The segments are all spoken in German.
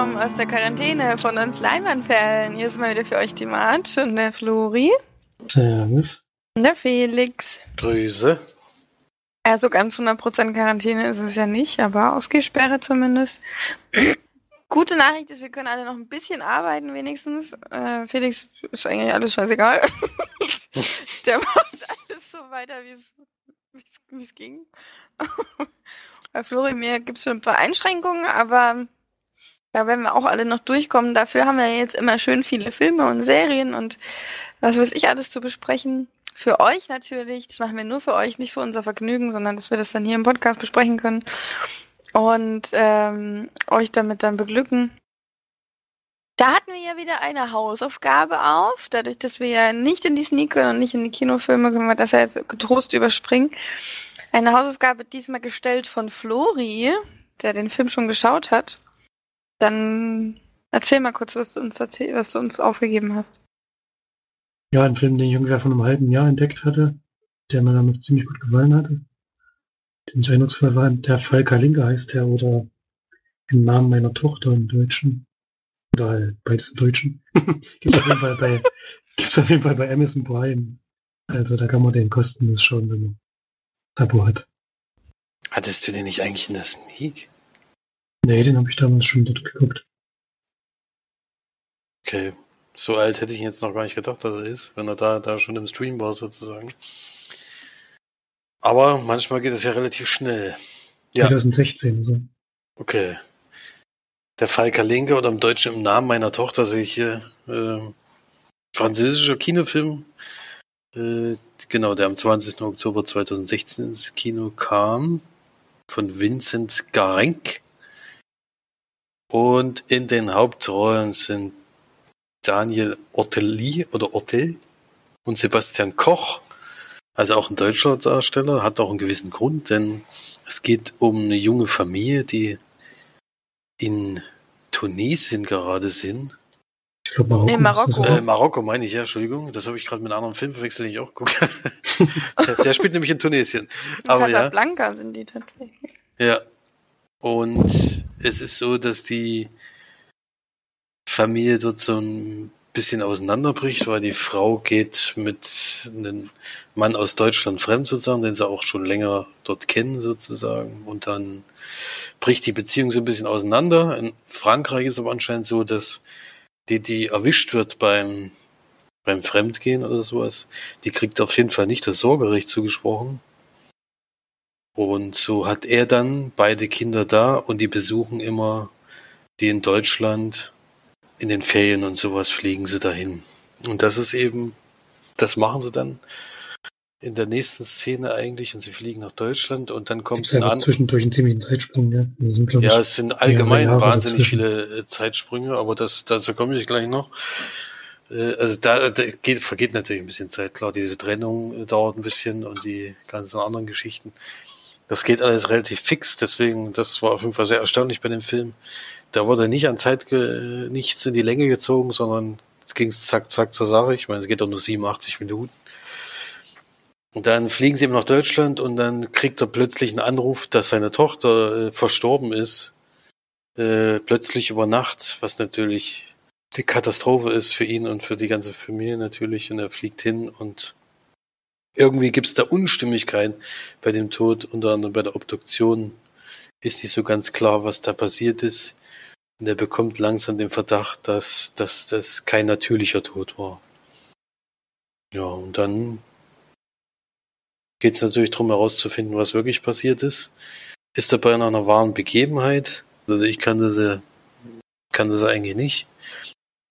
willkommen aus der Quarantäne von uns Leinwandperlen. Hier ist mal wieder für euch die March und der Flori. Servus. Und der Felix. Grüße. Also ganz 100% Quarantäne ist es ja nicht, aber Ausgehsperre zumindest. Gute Nachricht ist, wir können alle noch ein bisschen arbeiten wenigstens. Äh, Felix ist eigentlich alles scheißegal. der macht alles so weiter, wie es ging. Bei Flori mir gibt es schon ein paar Einschränkungen, aber da werden wir auch alle noch durchkommen. Dafür haben wir jetzt immer schön viele Filme und Serien und was weiß ich alles zu besprechen. Für euch natürlich. Das machen wir nur für euch, nicht für unser Vergnügen, sondern dass wir das dann hier im Podcast besprechen können und ähm, euch damit dann beglücken. Da hatten wir ja wieder eine Hausaufgabe auf. Dadurch, dass wir ja nicht in die Sneak können und nicht in die Kinofilme, können wir das ja jetzt getrost überspringen. Eine Hausaufgabe diesmal gestellt von Flori, der den Film schon geschaut hat. Dann erzähl mal kurz, was du uns, erzähl was du uns aufgegeben hast. Ja, ein Film, den ich ungefähr vor einem halben Jahr entdeckt hatte, der mir damit ziemlich gut gefallen hatte. Den Entscheidungsfall war der Fall Kalinka heißt der oder im Namen meiner Tochter im Deutschen. Oder halt beides im Deutschen. gibt's auf jeden Fall bei, gibt's auf jeden Fall bei Amazon Prime. Also da kann man den kostenlos schauen, wenn man Abo hat. Hattest du den nicht eigentlich in der Sneak? Nee, den habe ich damals schon dort geguckt. Okay. So alt hätte ich jetzt noch gar nicht gedacht, dass er ist, wenn er da, da schon im Stream war, sozusagen. Aber manchmal geht es ja relativ schnell. Ja. 2016, so. Okay. Der Fall Kalinka oder im Deutschen im Namen meiner Tochter sehe ich hier äh, französischer Kinofilm. Äh, genau, der am 20. Oktober 2016 ins Kino kam. Von Vincent Garenk. Und in den Hauptrollen sind Daniel Ortelli oder Ortel und Sebastian Koch. Also auch ein deutscher Darsteller, hat auch einen gewissen Grund, denn es geht um eine junge Familie, die in Tunesien gerade sind. Ich glaube Marokko. Nee, Marokko. Äh, Marokko meine ich, ja, Entschuldigung. Das habe ich gerade mit einem anderen Film verwechselt, den ich auch geguckt der, der spielt nämlich in Tunesien. Aber ja. Casablanca sind die tatsächlich. Ja. Und es ist so, dass die Familie dort so ein bisschen auseinanderbricht, weil die Frau geht mit einem Mann aus Deutschland fremd sozusagen, den sie auch schon länger dort kennen sozusagen. Und dann bricht die Beziehung so ein bisschen auseinander. In Frankreich ist aber anscheinend so, dass die, die erwischt wird beim, beim Fremdgehen oder sowas, die kriegt auf jeden Fall nicht das Sorgerecht zugesprochen. Und so hat er dann beide Kinder da und die besuchen immer die in Deutschland in den Ferien und sowas fliegen sie dahin. Und das ist eben, das machen sie dann in der nächsten Szene eigentlich und sie fliegen nach Deutschland und dann kommt ein an zwischendurch einen ziemlichen Zeitsprung, ja. Sind, ja, es sind allgemein wahnsinnig viele äh, Zeitsprünge, aber das, dazu komme ich gleich noch. Äh, also da, da geht, vergeht natürlich ein bisschen Zeit, klar, diese Trennung äh, dauert ein bisschen und die ganzen anderen Geschichten. Das geht alles relativ fix, deswegen, das war auf jeden Fall sehr erstaunlich bei dem Film. Da wurde nicht an Zeit nichts in die Länge gezogen, sondern es ging zack, zack zur Sache. Ich meine, es geht doch nur 87 Minuten. Und dann fliegen sie eben nach Deutschland und dann kriegt er plötzlich einen Anruf, dass seine Tochter äh, verstorben ist. Äh, plötzlich über Nacht, was natürlich die Katastrophe ist für ihn und für die ganze Familie natürlich. Und er fliegt hin und irgendwie gibt es da Unstimmigkeit bei dem Tod, unter anderem bei der Obduktion ist nicht so ganz klar, was da passiert ist. Und er bekommt langsam den Verdacht, dass, dass das kein natürlicher Tod war. Ja, und dann geht es natürlich darum herauszufinden, was wirklich passiert ist. Ist er bei einer wahren Begebenheit? Also ich kann das, kann das eigentlich nicht.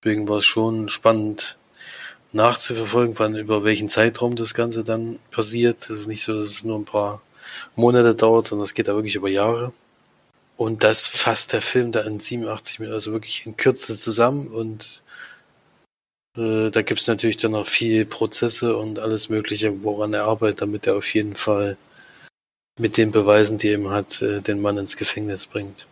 Deswegen war es schon spannend nachzuverfolgen, wann über welchen Zeitraum das Ganze dann passiert. Es ist nicht so, dass es nur ein paar Monate dauert, sondern es geht da wirklich über Jahre. Und das fasst der Film da in 87 Minuten, also wirklich in Kürze zusammen. Und äh, da gibt es natürlich dann noch viel Prozesse und alles Mögliche, woran er arbeitet, damit er auf jeden Fall mit den Beweisen, die er eben hat, äh, den Mann ins Gefängnis bringt.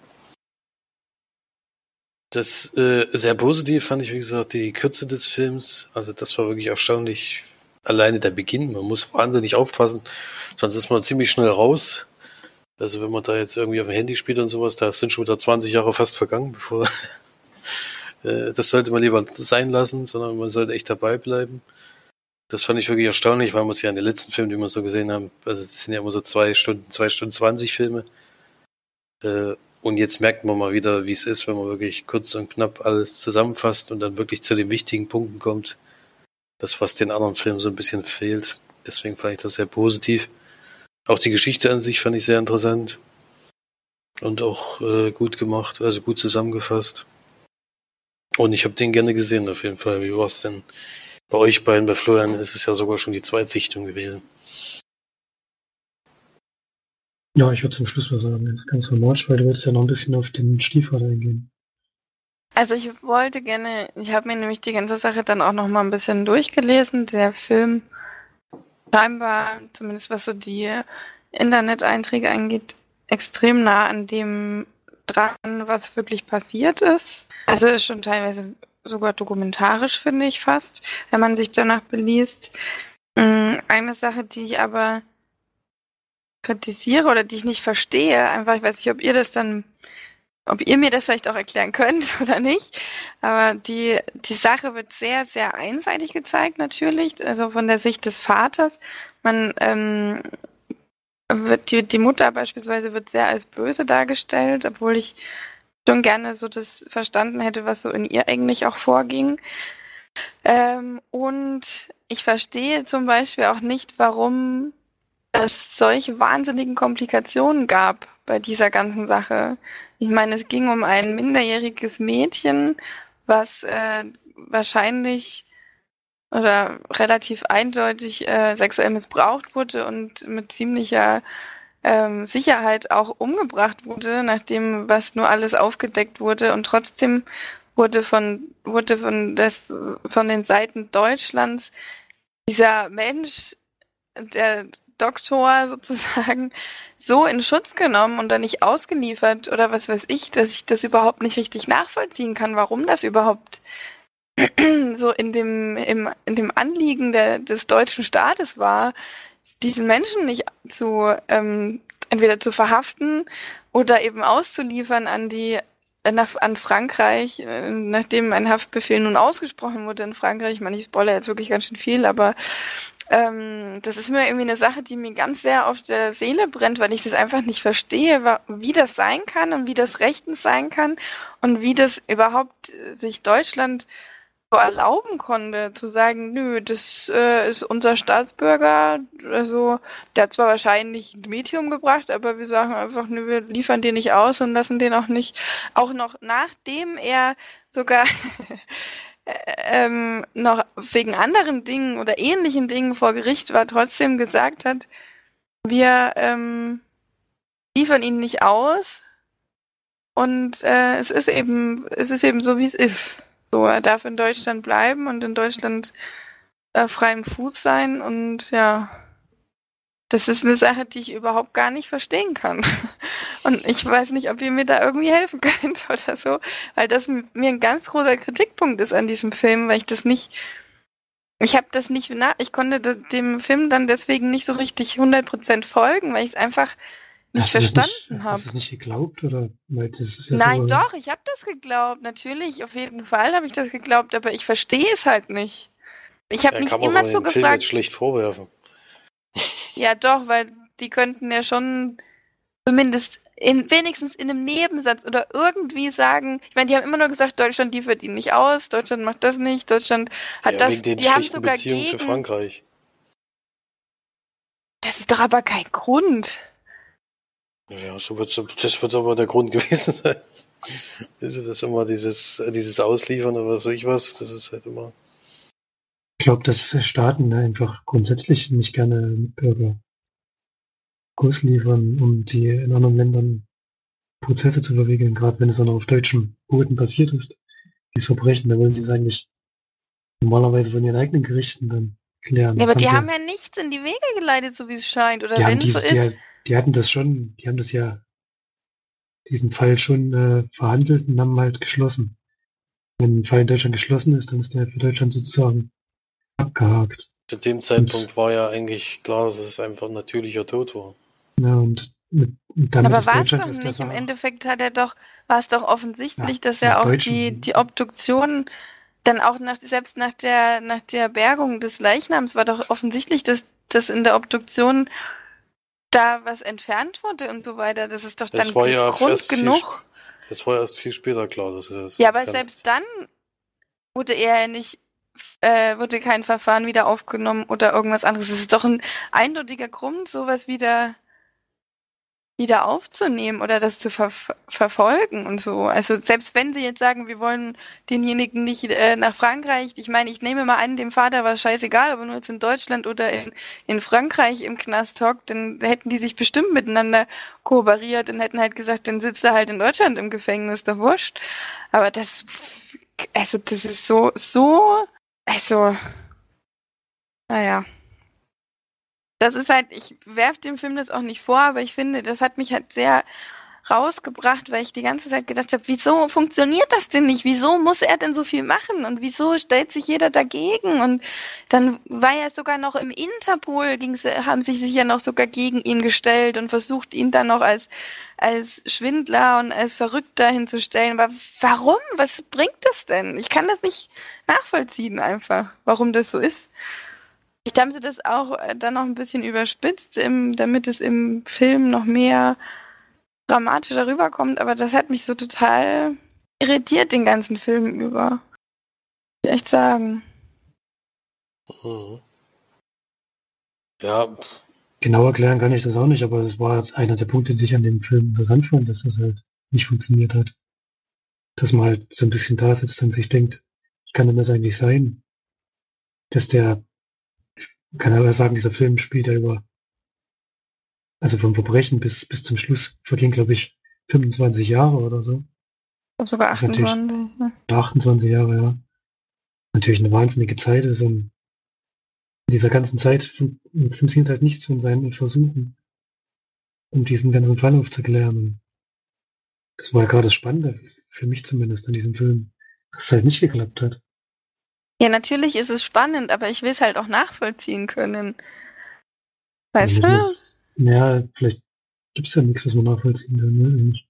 Das äh, sehr positiv fand ich, wie gesagt, die Kürze des Films. Also das war wirklich erstaunlich. Alleine der Beginn. Man muss wahnsinnig aufpassen, sonst ist man ziemlich schnell raus Also wenn man da jetzt irgendwie auf dem Handy spielt und sowas, da sind schon wieder 20 Jahre fast vergangen, bevor äh, das sollte man lieber sein lassen, sondern man sollte echt dabei bleiben. Das fand ich wirklich erstaunlich, weil man es ja in den letzten Filmen, die wir so gesehen haben, also es sind ja immer so zwei Stunden, zwei Stunden zwanzig Filme. Äh, und jetzt merkt man mal wieder, wie es ist, wenn man wirklich kurz und knapp alles zusammenfasst und dann wirklich zu den wichtigen Punkten kommt. Das, was den anderen Filmen so ein bisschen fehlt. Deswegen fand ich das sehr positiv. Auch die Geschichte an sich fand ich sehr interessant. Und auch äh, gut gemacht, also gut zusammengefasst. Und ich habe den gerne gesehen, auf jeden Fall. Wie war es denn bei euch beiden? Bei Florian ist es ja sogar schon die Zweitsichtung gewesen. Ja, ich würde zum Schluss mal sagen, ganz normal, weil du wolltest ja noch ein bisschen auf den Stiefvater eingehen. Also ich wollte gerne, ich habe mir nämlich die ganze Sache dann auch noch mal ein bisschen durchgelesen. Der Film scheinbar, zumindest was so die Internet-Einträge angeht, extrem nah an dem dran, was wirklich passiert ist. Also ist schon teilweise sogar dokumentarisch, finde ich fast, wenn man sich danach beliest. Mm, eine Sache, die ich aber kritisiere oder die ich nicht verstehe, einfach, ich weiß nicht, ob ihr das dann ob ihr mir das vielleicht auch erklären könnt oder nicht. Aber die, die Sache wird sehr, sehr einseitig gezeigt, natürlich, also von der Sicht des Vaters. Man ähm, wird, die, die Mutter beispielsweise wird sehr als böse dargestellt, obwohl ich schon gerne so das verstanden hätte, was so in ihr eigentlich auch vorging. Ähm, und ich verstehe zum Beispiel auch nicht, warum es solche wahnsinnigen Komplikationen gab bei dieser ganzen Sache. Ich meine, es ging um ein minderjähriges Mädchen, was äh, wahrscheinlich oder relativ eindeutig äh, sexuell missbraucht wurde und mit ziemlicher ähm, Sicherheit auch umgebracht wurde, nachdem was nur alles aufgedeckt wurde und trotzdem wurde von wurde von des von den Seiten Deutschlands dieser Mensch, der Doktor sozusagen so in Schutz genommen und dann nicht ausgeliefert oder was weiß ich, dass ich das überhaupt nicht richtig nachvollziehen kann, warum das überhaupt so in dem, im, in dem Anliegen der, des deutschen Staates war, diesen Menschen nicht zu ähm, entweder zu verhaften oder eben auszuliefern an die nach, an Frankreich, äh, nachdem ein Haftbefehl nun ausgesprochen wurde in Frankreich. Ich meine, ich spoilere jetzt wirklich ganz schön viel, aber ähm, das ist mir irgendwie eine Sache, die mir ganz sehr auf der Seele brennt, weil ich das einfach nicht verstehe, wie das sein kann und wie das rechtens sein kann und wie das überhaupt äh, sich Deutschland so erlauben konnte, zu sagen, nö, das äh, ist unser Staatsbürger, also der hat zwar wahrscheinlich ein Mädchen umgebracht, aber wir sagen einfach, nö, wir liefern den nicht aus und lassen den auch nicht, auch noch nachdem er sogar ähm, noch wegen anderen Dingen oder ähnlichen Dingen vor Gericht war, trotzdem gesagt hat, wir ähm, liefern ihn nicht aus und äh, es ist eben, es ist eben so, wie es ist. So, er darf in Deutschland bleiben und in Deutschland äh, frei im Fuß sein und ja, das ist eine Sache, die ich überhaupt gar nicht verstehen kann. Und ich weiß nicht, ob ihr mir da irgendwie helfen könnt oder so, weil das mir ein ganz großer Kritikpunkt ist an diesem Film, weil ich das nicht, ich habe das nicht, na, ich konnte dem Film dann deswegen nicht so richtig 100% folgen, weil ich es einfach nicht hast verstanden habe. Hast du es nicht geglaubt oder? Weil das ist ja Nein, so, doch, ich habe das geglaubt. Natürlich, auf jeden Fall habe ich das geglaubt, aber ich verstehe es halt nicht. Ich habe ja, mich immer so gefragt. Film jetzt schlecht vorwerfen. Ja, doch, weil die könnten ja schon zumindest in, wenigstens in einem Nebensatz oder irgendwie sagen, ich meine, die haben immer nur gesagt, Deutschland liefert ihn nicht aus, Deutschland macht das nicht, Deutschland hat ja, das, wegen den die haben sogar Beziehungen gegen, zu Frankreich. Das ist doch aber kein Grund. Ja, so wird, das wird aber der Grund gewesen sein. Ist das immer dieses, dieses Ausliefern oder was weiß ich was, das ist halt immer. Ich glaube, dass Staaten einfach grundsätzlich nicht gerne Bürger ausliefern, um die in anderen Ländern Prozesse zu verwickeln, gerade wenn es dann auf deutschem Boden passiert ist. Dieses Verbrechen, da wollen die es eigentlich normalerweise von ihren eigenen Gerichten dann klären. Ja, aber die haben ja nichts in die Wege geleitet, so wie es scheint, oder wenn es so ist. Die, die, hatten das schon, die haben das ja, diesen Fall schon äh, verhandelt und haben halt geschlossen. Wenn ein Fall in Deutschland geschlossen ist, dann ist der für Deutschland sozusagen abgehakt. Zu dem Zeitpunkt und, war ja eigentlich klar, dass es einfach ein natürlicher Tod war. Ja, und damit Aber war es doch nicht. Im Endeffekt hat er doch, war es doch offensichtlich, ja, dass er auch die, die Obduktion dann auch nach, selbst nach der, nach der Bergung des Leichnams war doch offensichtlich, dass, dass in der Obduktion da was entfernt wurde und so weiter. Das ist doch das dann ja Grund genug. Viel, das war erst viel später klar, dass das Ja, aber selbst dann wurde er ja nicht, äh, wurde kein Verfahren wieder aufgenommen oder irgendwas anderes. Das ist doch ein eindeutiger Grund, sowas wieder wieder aufzunehmen oder das zu ver verfolgen und so. Also selbst wenn sie jetzt sagen, wir wollen denjenigen nicht äh, nach Frankreich, ich meine, ich nehme mal an, dem Vater war scheißegal, aber nur jetzt in Deutschland oder in, in Frankreich im Knast hockt, dann hätten die sich bestimmt miteinander kooperiert und hätten halt gesagt, dann sitzt er halt in Deutschland im Gefängnis, doch wurscht. Aber das, also das ist so, so, also, naja das ist halt, ich werfe dem Film das auch nicht vor, aber ich finde, das hat mich halt sehr rausgebracht, weil ich die ganze Zeit gedacht habe, wieso funktioniert das denn nicht? Wieso muss er denn so viel machen? Und wieso stellt sich jeder dagegen? Und dann war er sogar noch im Interpol, haben sich sicher noch sogar gegen ihn gestellt und versucht, ihn dann noch als, als Schwindler und als Verrückter hinzustellen. Aber warum? Was bringt das denn? Ich kann das nicht nachvollziehen einfach, warum das so ist. Vielleicht haben sie das auch äh, dann noch ein bisschen überspitzt, im, damit es im Film noch mehr dramatischer rüberkommt, aber das hat mich so total irritiert den ganzen Film über. Muss ich echt sagen. Mhm. Ja. Genau erklären kann ich das auch nicht, aber es war einer der Punkte, die ich an dem Film interessant fand, dass das halt nicht funktioniert hat. Dass man halt so ein bisschen da sitzt und sich denkt, wie kann denn das eigentlich sein? Dass der kann aber sagen, dieser Film spielt ja über, also vom Verbrechen bis, bis zum Schluss vergehen, glaube ich, 25 Jahre oder so. Sogar 28. Ne? 28 Jahre, ja. Natürlich eine wahnsinnige Zeit ist und in dieser ganzen Zeit funktioniert halt nichts von seinen Versuchen, um diesen ganzen Fall aufzuklären. das war ja gerade das Spannende, für mich zumindest, an diesem Film, dass es halt nicht geklappt hat. Ja, natürlich ist es spannend, aber ich will es halt auch nachvollziehen können. Weißt du? Muss, ja, vielleicht gibt es ja nichts, was man nachvollziehen kann, weiß ich nicht.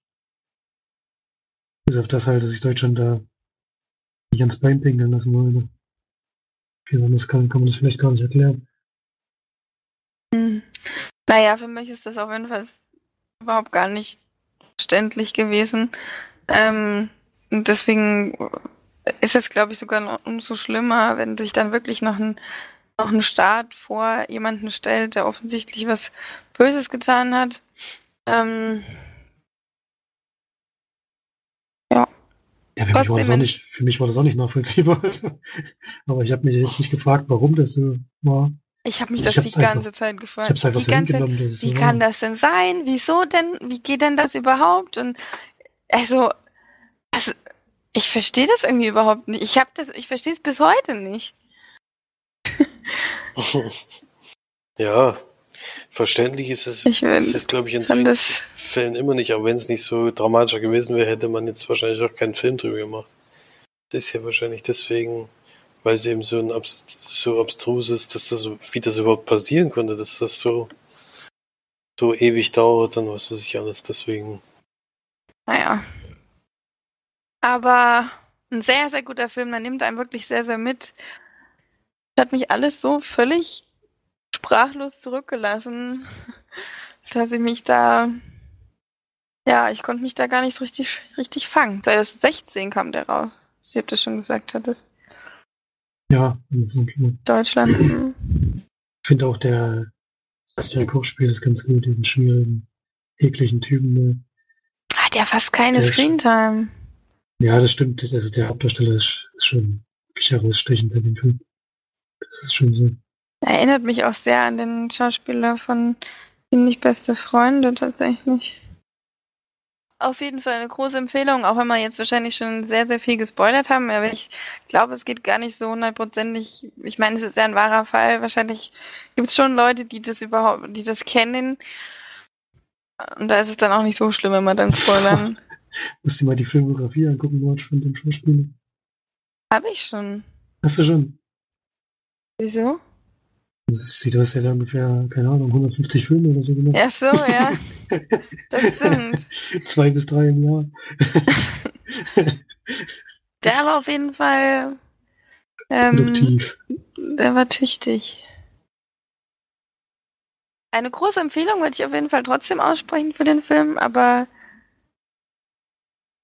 Bis auf das halt, dass sich Deutschland da nicht ans Bein pinkeln lassen wollte. Viel anderes kann, kann man das vielleicht gar nicht erklären. Hm. Naja, für mich ist das auf jeden Fall überhaupt gar nicht verständlich gewesen. Ähm, deswegen ist es, glaube ich, sogar noch umso schlimmer, wenn sich dann wirklich noch ein, noch ein Staat vor jemanden stellt, der offensichtlich was Böses getan hat. Ähm, ja. Ja, für mich, war das auch nicht, für mich war das auch nicht nachvollziehbar. Aber ich habe mich jetzt nicht gefragt, warum das so war. Ich habe mich also das die ganze einfach, Zeit gefragt. Ich hab's die ganze Zeit, wie so kann das denn sein? Wieso denn? Wie geht denn das überhaupt? Und also, also ich verstehe das irgendwie überhaupt nicht. Ich habe das, ich verstehe es bis heute nicht. ja, verständlich ist es. Ich will, ist es, glaube ich, in solchen Fällen immer nicht. Aber wenn es nicht so dramatischer gewesen wäre, hätte man jetzt wahrscheinlich auch keinen Film drüber gemacht. Das ist ja wahrscheinlich deswegen, weil es eben so ein so abstrus ist, dass das so, wie das überhaupt passieren konnte, dass das so so ewig dauert und was weiß ich alles. Deswegen. Naja, aber ein sehr, sehr guter Film, der nimmt einem wirklich sehr, sehr mit. Das hat mich alles so völlig sprachlos zurückgelassen, dass ich mich da, ja, ich konnte mich da gar nicht so richtig, richtig fangen. 2016 kam der raus. Sie habt das schon gesagt hattest. Ja, Deutschland. Ich finde auch der, das der Kochspiel ist ganz gut, diesen schwierigen, ekligen Typen. Ne? Hat ja fast keine Screentime. Ja, das stimmt. Also der Hauptdarsteller ist, ist schon wirklich herausstechend bei dem Film. Das ist schon so. Erinnert mich auch sehr an den Schauspieler von Ziemlich beste Freunde tatsächlich. Auf jeden Fall eine große Empfehlung, auch wenn wir jetzt wahrscheinlich schon sehr, sehr viel gespoilert haben. Aber ich glaube, es geht gar nicht so hundertprozentig. Ich meine, es ist ja ein wahrer Fall. Wahrscheinlich gibt es schon Leute, die das überhaupt, die das kennen. Und da ist es dann auch nicht so schlimm, wenn wir dann spoilern. Musst du mal die Filmografie angucken, Watch, von dem Schauspieler. Habe ich schon. Hast du schon? Wieso? Das sieht aus, er ungefähr, keine Ahnung, 150 Filme oder so gemacht. Ja, so, ja. Das stimmt. Zwei bis drei im Jahr. Der war auf jeden Fall. Ähm, der war tüchtig. Eine große Empfehlung würde ich auf jeden Fall trotzdem aussprechen für den Film, aber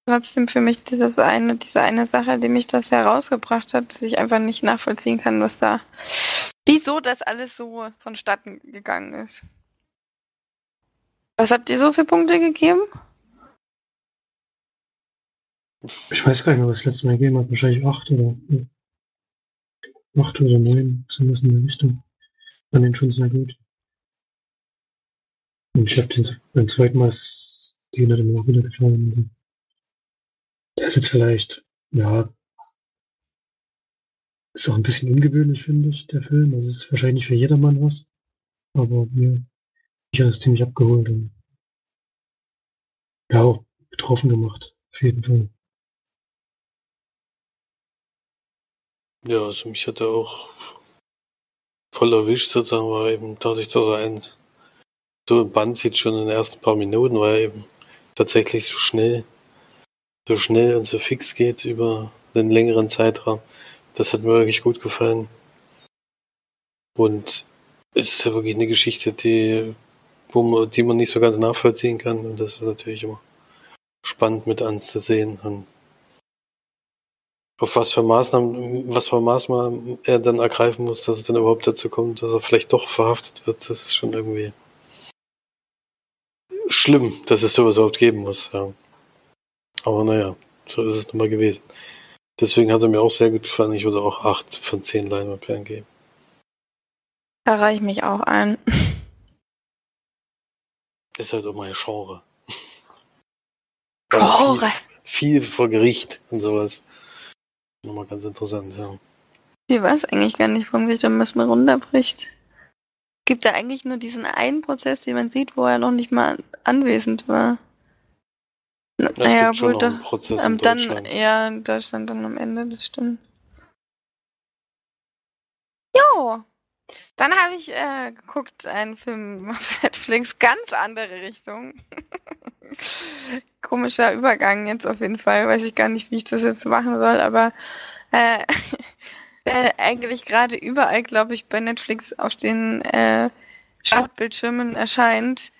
trotzdem für mich dieses eine, diese eine Sache, die mich das herausgebracht hat, dass ich einfach nicht nachvollziehen kann, was da, wieso das alles so vonstatten gegangen ist. Was habt ihr so für Punkte gegeben? Ich weiß gar nicht mehr, was das letzte Mal gegeben hat. Wahrscheinlich acht oder acht oder neun, zumindest in der Richtung. An den schon sehr gut. Und ich habe den beim zweiten Mal die hat mir auch wieder gefallen. Der ist jetzt vielleicht, ja, ist auch ein bisschen ungewöhnlich, finde ich, der Film. Also ist wahrscheinlich für jedermann was. Aber mir, ich habe es ziemlich abgeholt und ja, auch betroffen gemacht. Auf jeden Fall. Ja, also mich hat er auch voll erwischt sozusagen, war eben dadurch, dass er einen so im Band sieht schon in den ersten paar Minuten, weil eben tatsächlich so schnell, so schnell und so fix geht über einen längeren Zeitraum. Das hat mir wirklich gut gefallen. Und es ist ja wirklich eine Geschichte, die, wo man, die man nicht so ganz nachvollziehen kann. Und das ist natürlich immer spannend mit anzusehen. Und auf was für Maßnahmen, was für Maßnahmen er dann ergreifen muss, dass es dann überhaupt dazu kommt, dass er vielleicht doch verhaftet wird, das ist schon irgendwie schlimm, dass es sowas überhaupt geben muss. Ja. Aber naja, so ist es nun mal gewesen. Deswegen hat er mir auch sehr gut gefallen. Ich würde auch 8 von 10 Leinwandperlen geben. Da reiche ich mich auch ein. Ist halt auch mein Genre. Genre. Viel, viel vor Gericht und sowas. Nochmal ganz interessant, ja. Ich weiß eigentlich gar nicht, warum sich da was mal runterbricht. Gibt da eigentlich nur diesen einen Prozess, den man sieht, wo er noch nicht mal anwesend war. Ja, naja, wohl doch. Prozess ähm, dann, ja, in Deutschland dann am Ende, das stimmt. Jo. Dann habe ich äh, geguckt, einen Film auf Netflix, ganz andere Richtung. Komischer Übergang jetzt auf jeden Fall. Weiß ich gar nicht, wie ich das jetzt machen soll, aber äh, äh, eigentlich gerade überall, glaube ich, bei Netflix auf den äh, Startbildschirmen erscheint.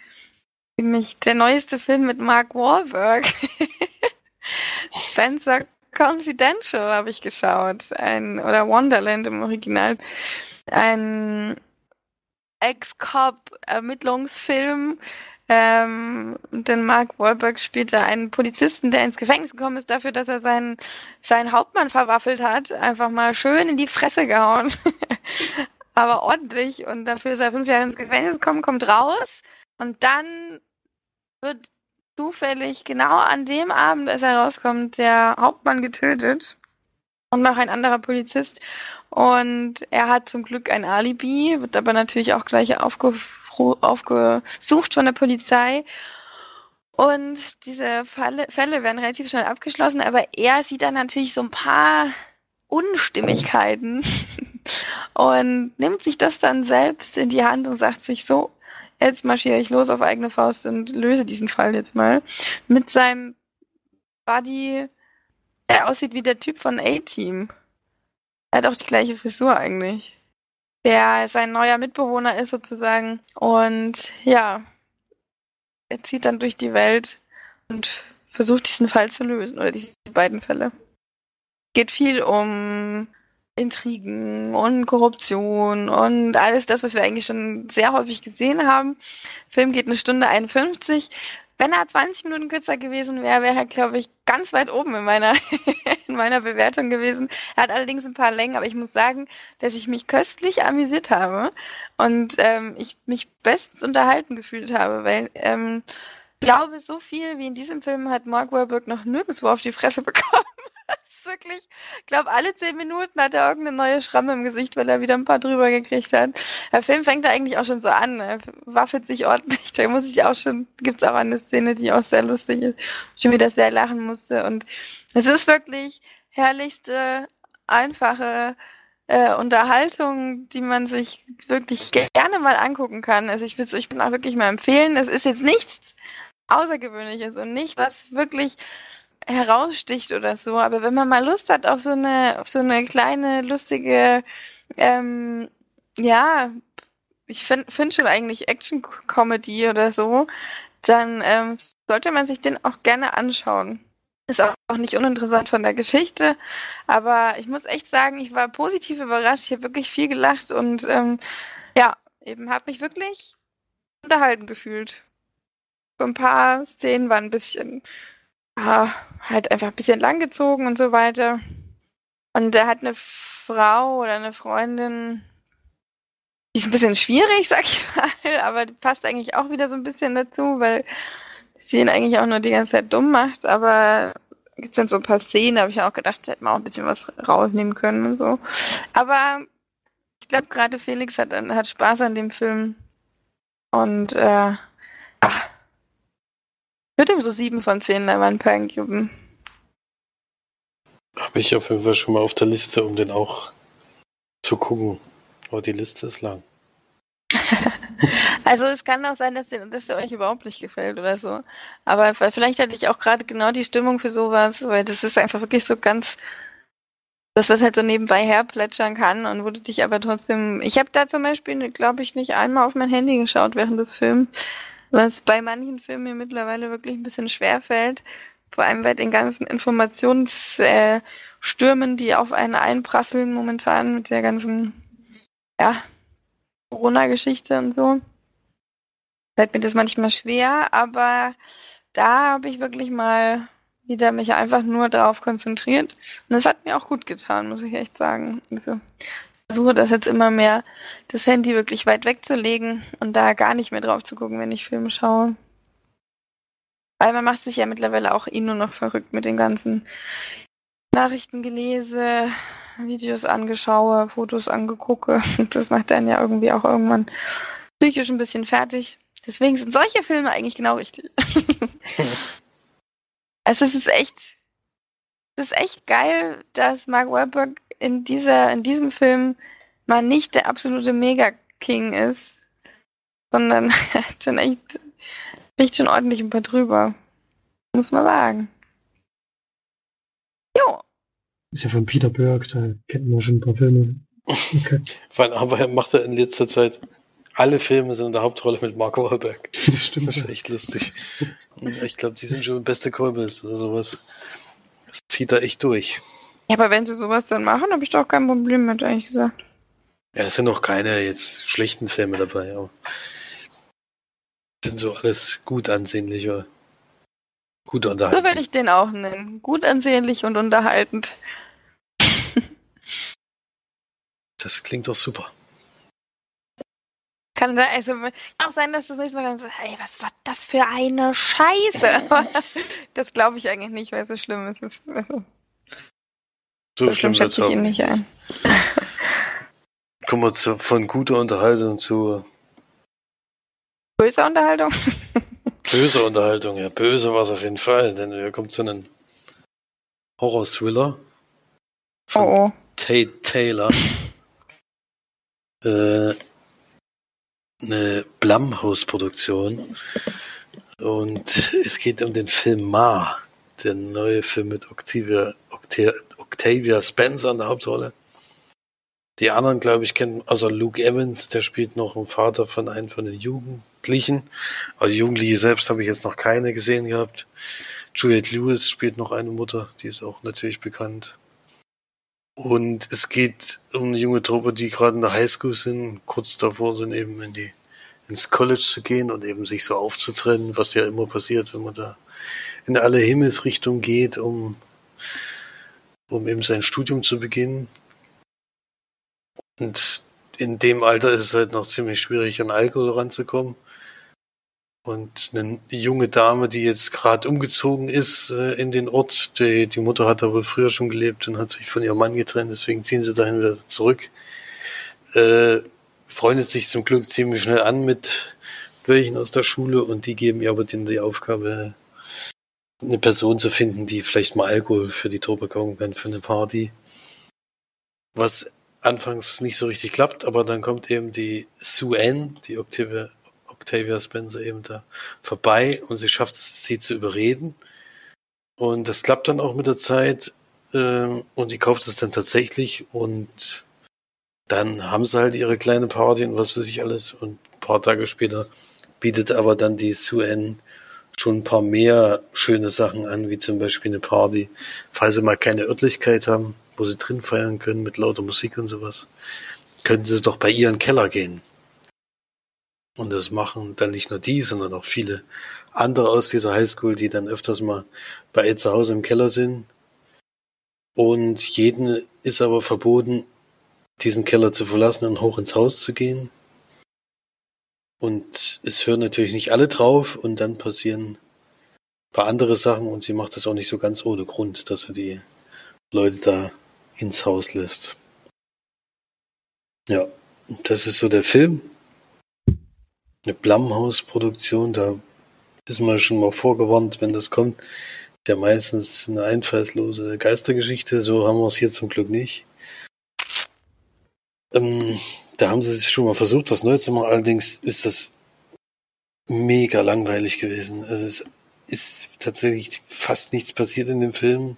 Nämlich der neueste Film mit Mark Wahlberg. Spencer Confidential habe ich geschaut. Ein, oder Wonderland im Original. Ein Ex-Cop-Ermittlungsfilm. Ähm, denn Mark Wahlberg spielt da einen Polizisten, der ins Gefängnis gekommen ist dafür, dass er seinen, seinen Hauptmann verwaffelt hat. Einfach mal schön in die Fresse gehauen. Aber ordentlich. Und dafür ist er fünf Jahre ins Gefängnis gekommen, kommt raus. Und dann wird zufällig genau an dem Abend, als er rauskommt, der Hauptmann getötet und noch ein anderer Polizist. Und er hat zum Glück ein Alibi, wird aber natürlich auch gleich aufge aufgesucht von der Polizei. Und diese Falle, Fälle werden relativ schnell abgeschlossen, aber er sieht dann natürlich so ein paar Unstimmigkeiten und nimmt sich das dann selbst in die Hand und sagt sich so, jetzt marschiere ich los auf eigene Faust und löse diesen Fall jetzt mal. Mit seinem Buddy, der aussieht wie der Typ von A-Team. Er hat auch die gleiche Frisur eigentlich. Der sein neuer Mitbewohner ist sozusagen. Und ja, er zieht dann durch die Welt und versucht diesen Fall zu lösen, oder diese beiden Fälle. Geht viel um Intrigen und Korruption und alles das, was wir eigentlich schon sehr häufig gesehen haben. Film geht eine Stunde 51. Wenn er 20 Minuten kürzer gewesen wäre, wäre er, glaube ich, ganz weit oben in meiner, in meiner Bewertung gewesen. Er hat allerdings ein paar Längen, aber ich muss sagen, dass ich mich köstlich amüsiert habe und ähm, ich mich bestens unterhalten gefühlt habe, weil ähm, ich glaube, so viel wie in diesem Film hat Mark Wahlberg noch nirgendwo auf die Fresse bekommen wirklich, ich glaube, alle zehn Minuten hat er irgendeine neue Schramme im Gesicht, weil er wieder ein paar drüber gekriegt hat. Der Film fängt da eigentlich auch schon so an. Er waffelt sich ordentlich. Da muss ich auch schon, gibt es auch eine Szene, die auch sehr lustig ist. Schon wieder sehr lachen musste. Und es ist wirklich herrlichste, einfache äh, Unterhaltung, die man sich wirklich gerne mal angucken kann. Also ich würde es euch auch wirklich mal empfehlen. Es ist jetzt nichts Außergewöhnliches und nicht was wirklich heraussticht oder so. Aber wenn man mal Lust hat auf so eine, auf so eine kleine, lustige, ähm, ja, ich finde find schon eigentlich Action-Comedy oder so, dann ähm, sollte man sich den auch gerne anschauen. Ist auch, auch nicht uninteressant von der Geschichte, aber ich muss echt sagen, ich war positiv überrascht. Ich habe wirklich viel gelacht und ähm, ja, eben habe mich wirklich unterhalten gefühlt. So ein paar Szenen waren ein bisschen ah, halt einfach ein bisschen langgezogen und so weiter. Und er hat eine Frau oder eine Freundin, die ist ein bisschen schwierig, sag ich mal, aber die passt eigentlich auch wieder so ein bisschen dazu, weil sie ihn eigentlich auch nur die ganze Zeit dumm macht, aber gibt es dann so ein paar Szenen, da habe ich auch gedacht, hätte man auch ein bisschen was rausnehmen können und so. Aber ich glaube, gerade Felix hat, hat Spaß an dem Film. Und äh, ach, würde ihm so sieben von zehn Leinwandperlen geben. Habe ich auf jeden Fall schon mal auf der Liste, um den auch zu gucken. Aber die Liste ist lang. also es kann auch sein, dass der, dass der euch überhaupt nicht gefällt oder so. Aber vielleicht hatte ich auch gerade genau die Stimmung für sowas, weil das ist einfach wirklich so ganz, das was halt so nebenbei herplätschern kann und wo du dich aber trotzdem. Ich habe da zum Beispiel, glaube ich, nicht einmal auf mein Handy geschaut während des Films. Was bei manchen Filmen mir mittlerweile wirklich ein bisschen schwer fällt. Vor allem bei den ganzen Informationsstürmen, die auf einen einprasseln momentan mit der ganzen, ja, Corona-Geschichte und so. Fällt mir das manchmal schwer, aber da habe ich wirklich mal wieder mich einfach nur darauf konzentriert. Und das hat mir auch gut getan, muss ich echt sagen. Also, versuche das jetzt immer mehr, das Handy wirklich weit wegzulegen und da gar nicht mehr drauf zu gucken, wenn ich Filme schaue. Weil man macht sich ja mittlerweile auch eh nur noch verrückt mit den ganzen Nachrichten gelese, Videos angeschaue, Fotos angegucke. Das macht einen ja irgendwie auch irgendwann psychisch ein bisschen fertig. Deswegen sind solche Filme eigentlich genau richtig. also es ist echt, es ist echt geil, dass Mark Wahlberg in, dieser, in diesem Film mal nicht der absolute Mega-King ist, sondern schon echt, echt schon ordentlich ein paar drüber. Muss man sagen. Jo. Ist ja von Peter Burke, da kennt man schon ein paar Filme. Okay. aber er macht er in letzter Zeit alle Filme sind in der Hauptrolle mit Mark Wahlberg. Das stimmt. Das ist echt lustig. Ich glaube, die sind schon beste Kumpels oder sowas. Zieht er echt durch. Ja, aber wenn sie sowas dann machen, habe ich doch kein Problem mit, ehrlich gesagt. Ja, es sind noch keine jetzt schlechten Filme dabei, aber sind so alles gut ansehnliche, gut unterhaltend. So würde ich den auch nennen. Gut ansehnlich und unterhaltend. das klingt doch super. Kann da, also auch sein, dass du das nächste Mal dann so, ey, was war das für eine Scheiße? das glaube ich eigentlich nicht, weil es so schlimm ist. Also, so schlimm schätze ich ihn nicht ein. Kommen wir zu, von guter Unterhaltung zu böser Unterhaltung. böse Unterhaltung, ja. Böse war es auf jeden Fall, denn wir kommen zu einem Horror-Thriller von oh, oh. Tate Taylor. äh, eine Blumhouse-Produktion. Und es geht um den Film Ma, der neue Film mit Octavia, Octavia Spencer in der Hauptrolle. Die anderen, glaube ich, kennen, also Luke Evans, der spielt noch einen Vater von einem von den Jugendlichen. Aber die Jugendliche selbst habe ich jetzt noch keine gesehen gehabt. Juliette Lewis spielt noch eine Mutter, die ist auch natürlich bekannt. Und es geht um eine junge Truppe, die gerade in der Highschool sind, kurz davor sind eben in die, ins College zu gehen und eben sich so aufzutrennen, was ja immer passiert, wenn man da in alle Himmelsrichtungen geht, um, um eben sein Studium zu beginnen. Und in dem Alter ist es halt noch ziemlich schwierig, an Alkohol ranzukommen. Und eine junge Dame, die jetzt gerade umgezogen ist äh, in den Ort, die, die Mutter hat da wohl früher schon gelebt und hat sich von ihrem Mann getrennt, deswegen ziehen sie dahin wieder zurück. Äh, freundet sich zum Glück ziemlich schnell an mit welchen aus der Schule und die geben ihr aber die Aufgabe, eine Person zu finden, die vielleicht mal Alkohol für die Truppe kaufen kann, für eine Party. Was anfangs nicht so richtig klappt, aber dann kommt eben die Sue Ann, die Octavia, Octavia Spencer eben da vorbei und sie schafft es, sie zu überreden. Und das klappt dann auch mit der Zeit ähm, und die kauft es dann tatsächlich und dann haben sie halt ihre kleine Party und was weiß ich alles und ein paar Tage später bietet aber dann die Sue Ann schon ein paar mehr schöne Sachen an, wie zum Beispiel eine Party, falls sie mal keine Örtlichkeit haben, wo sie drin feiern können mit lauter Musik und sowas, könnten sie doch bei ihren Keller gehen. Und das machen dann nicht nur die, sondern auch viele andere aus dieser Highschool, die dann öfters mal bei ihr zu Hause im Keller sind. Und jeden ist aber verboten, diesen Keller zu verlassen und hoch ins Haus zu gehen. Und es hören natürlich nicht alle drauf und dann passieren ein paar andere Sachen und sie macht das auch nicht so ganz ohne Grund, dass er die Leute da ins Haus lässt. Ja, das ist so der Film. Eine Blumhouse-Produktion, da ist man schon mal vorgewarnt, wenn das kommt. Der meistens eine einfallslose Geistergeschichte, so haben wir es hier zum Glück nicht. Ähm, da haben sie sich schon mal versucht, was Neues zu machen. Allerdings ist das mega langweilig gewesen. Also es ist tatsächlich fast nichts passiert in dem Film.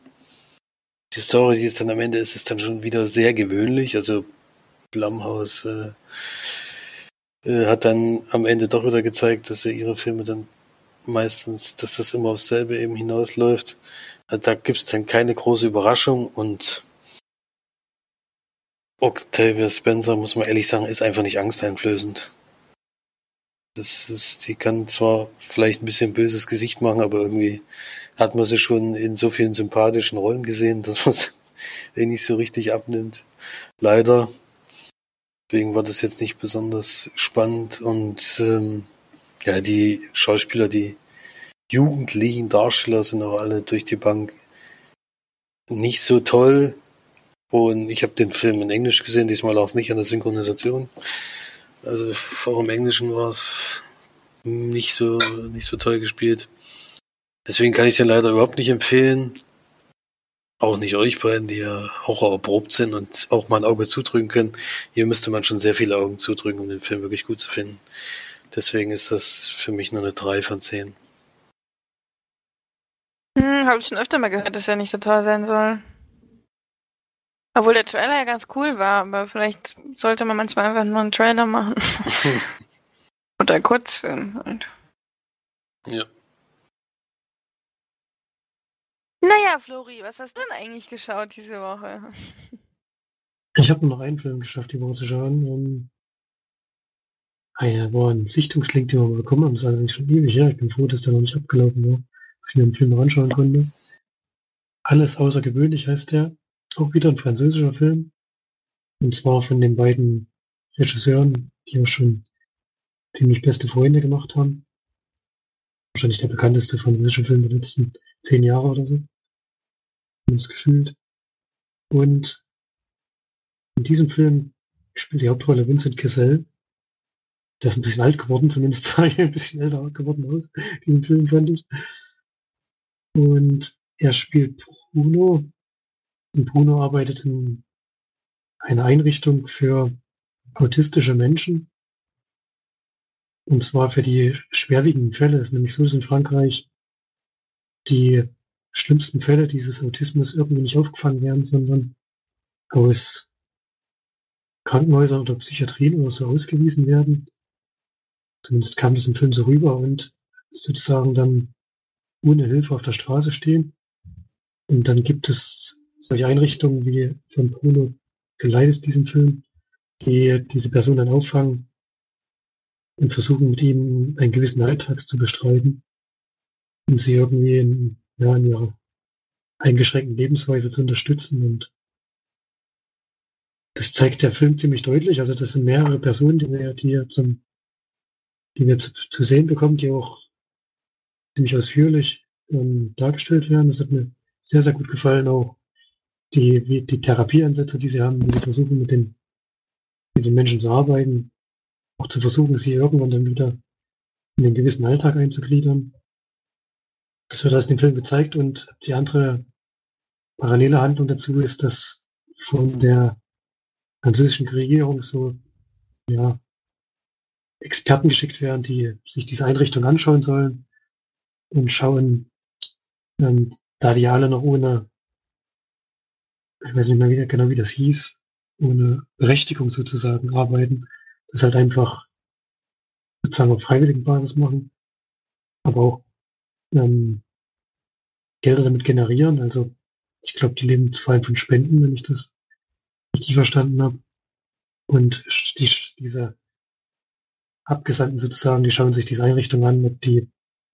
Die Story, die es dann am Ende ist, ist dann schon wieder sehr gewöhnlich. Also Blumhaus äh, äh, hat dann am Ende doch wieder gezeigt, dass sie ihre Filme dann meistens, dass das immer aufs selbe eben hinausläuft. Also da gibt's dann keine große Überraschung und Octavia Spencer, muss man ehrlich sagen, ist einfach nicht angsteinflößend. Das ist, die kann zwar vielleicht ein bisschen böses Gesicht machen, aber irgendwie hat man sie schon in so vielen sympathischen Rollen gesehen, dass man sie nicht so richtig abnimmt. Leider. Deswegen war das jetzt nicht besonders spannend und ähm, ja, die Schauspieler, die jugendlichen Darsteller sind auch alle durch die Bank nicht so toll. Und ich habe den Film in Englisch gesehen, diesmal lag es nicht an der Synchronisation. Also auch im Englischen war es nicht so, nicht so toll gespielt. Deswegen kann ich den leider überhaupt nicht empfehlen. Auch nicht euch beiden, die ja Horror erprobt sind und auch mal ein Auge zudrücken können. Hier müsste man schon sehr viele Augen zudrücken, um den Film wirklich gut zu finden. Deswegen ist das für mich nur eine 3 von 10. Hm, Habe ich schon öfter mal gehört, dass er nicht so toll sein soll. Obwohl der Trailer ja ganz cool war, aber vielleicht sollte man manchmal einfach nur einen Trailer machen. Oder einen Kurzfilm halt. Ja. Naja, Flori, was hast du denn eigentlich geschaut diese Woche? Ich habe noch einen Film geschafft, die Woche zu schauen. Um, ah ja, war ein Sichtungslink, den wir mal bekommen haben. Das ist allerdings schon ewig her. Ich bin froh, dass der noch nicht abgelaufen war, dass ich mir den Film noch anschauen konnte. Alles außergewöhnlich heißt der. Auch wieder ein französischer Film. Und zwar von den beiden Regisseuren, die auch schon ziemlich beste Freunde gemacht haben. Wahrscheinlich der bekannteste französische Film der letzten zehn Jahre oder so. Zumindest gefühlt. Und in diesem Film spielt die Hauptrolle Vincent Cassel. Der ist ein bisschen alt geworden, zumindest sah er ein bisschen älter geworden aus. Diesen Film fand ich. Und er spielt Bruno, und Bruno arbeitet in einer Einrichtung für autistische Menschen. Und zwar für die schwerwiegenden Fälle. Es ist nämlich so, dass in Frankreich die schlimmsten Fälle dieses Autismus irgendwie nicht aufgefangen werden, sondern aus Krankenhäusern oder Psychiatrien oder so ausgewiesen werden. Zumindest kam das im Film so rüber und sozusagen dann ohne Hilfe auf der Straße stehen. Und dann gibt es solche Einrichtungen wie von Bruno geleitet, diesen Film, die diese Person dann auffangen und versuchen mit ihnen einen gewissen Alltag zu bestreiten und sie irgendwie in, ja, in ihrer eingeschränkten Lebensweise zu unterstützen und das zeigt der Film ziemlich deutlich. Also das sind mehrere Personen, die wir, die wir zum, die wir zu, zu sehen bekommen, die auch ziemlich ausführlich ähm, dargestellt werden. Das hat mir sehr, sehr gut gefallen, auch die, wie die Therapieansätze, die sie haben, wie sie versuchen, mit den, mit den Menschen zu arbeiten, auch zu versuchen, sie irgendwann dann wieder in den gewissen Alltag einzugliedern. Das wird in dem Film gezeigt und die andere parallele Handlung dazu ist, dass von der französischen Regierung so, ja, Experten geschickt werden, die sich diese Einrichtung anschauen sollen und schauen, ähm, da die alle noch ohne, ich weiß nicht mehr wieder genau, wie das hieß, ohne Berechtigung sozusagen arbeiten, das halt einfach sozusagen auf freiwilligen Basis machen, aber auch ähm, Gelder damit generieren. Also ich glaube, die leben vor allem von Spenden, wenn ich das richtig verstanden habe. Und die, diese Abgesandten sozusagen, die schauen sich diese Einrichtung an, ob die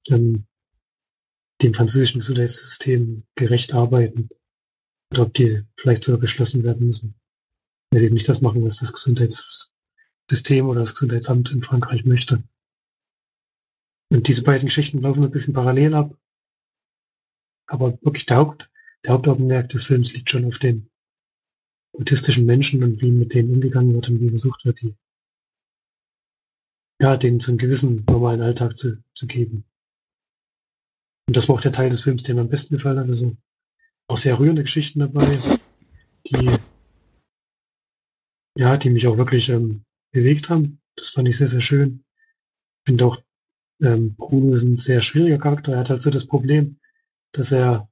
ähm, dem französischen Gesundheitssystem gerecht arbeiten oder ob die vielleicht sogar geschlossen werden müssen. Wenn sie nicht das machen, was das Gesundheitssystem oder das Gesundheitsamt in Frankreich möchte. Und diese beiden Geschichten laufen ein bisschen parallel ab. Aber wirklich der, Haupt, der Hauptaugenmerk des Films liegt schon auf den autistischen Menschen und wie mit denen umgegangen wird und wie versucht wird, die ja, denen so einen gewissen normalen Alltag zu, zu geben. Und das war auch der Teil des Films, der mir am besten gefallen hat. Also auch sehr rührende Geschichten dabei, die ja, die mich auch wirklich ähm, bewegt haben. Das fand ich sehr, sehr schön. Ich finde auch, ähm, Bruno ist ein sehr schwieriger Charakter. Er hat halt so das Problem, dass er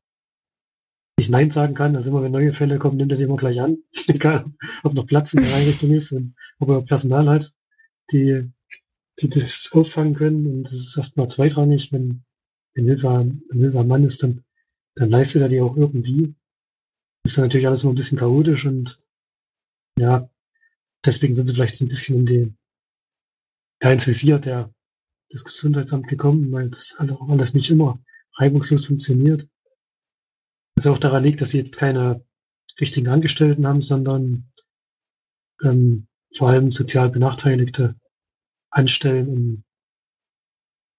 nicht Nein sagen kann. Also immer wenn neue Fälle kommen, nimmt er die immer gleich an. Egal, ob noch Platz in der Einrichtung ist und ob er Personal hat, die, die das auffangen können. Und das ist erstmal zweitrangig, wenn, wenn Hilfe, ein Hilfe Mann ist, dann, dann leistet er die auch irgendwie. Ist dann natürlich alles immer ein bisschen chaotisch und ja, deswegen sind sie vielleicht so ein bisschen in die, ja, ins Visier der, des Gesundheitsamt gekommen, weil das auch alles nicht immer reibungslos funktioniert. Was auch daran liegt, dass sie jetzt keine richtigen Angestellten haben, sondern ähm, vor allem sozial Benachteiligte anstellen, um,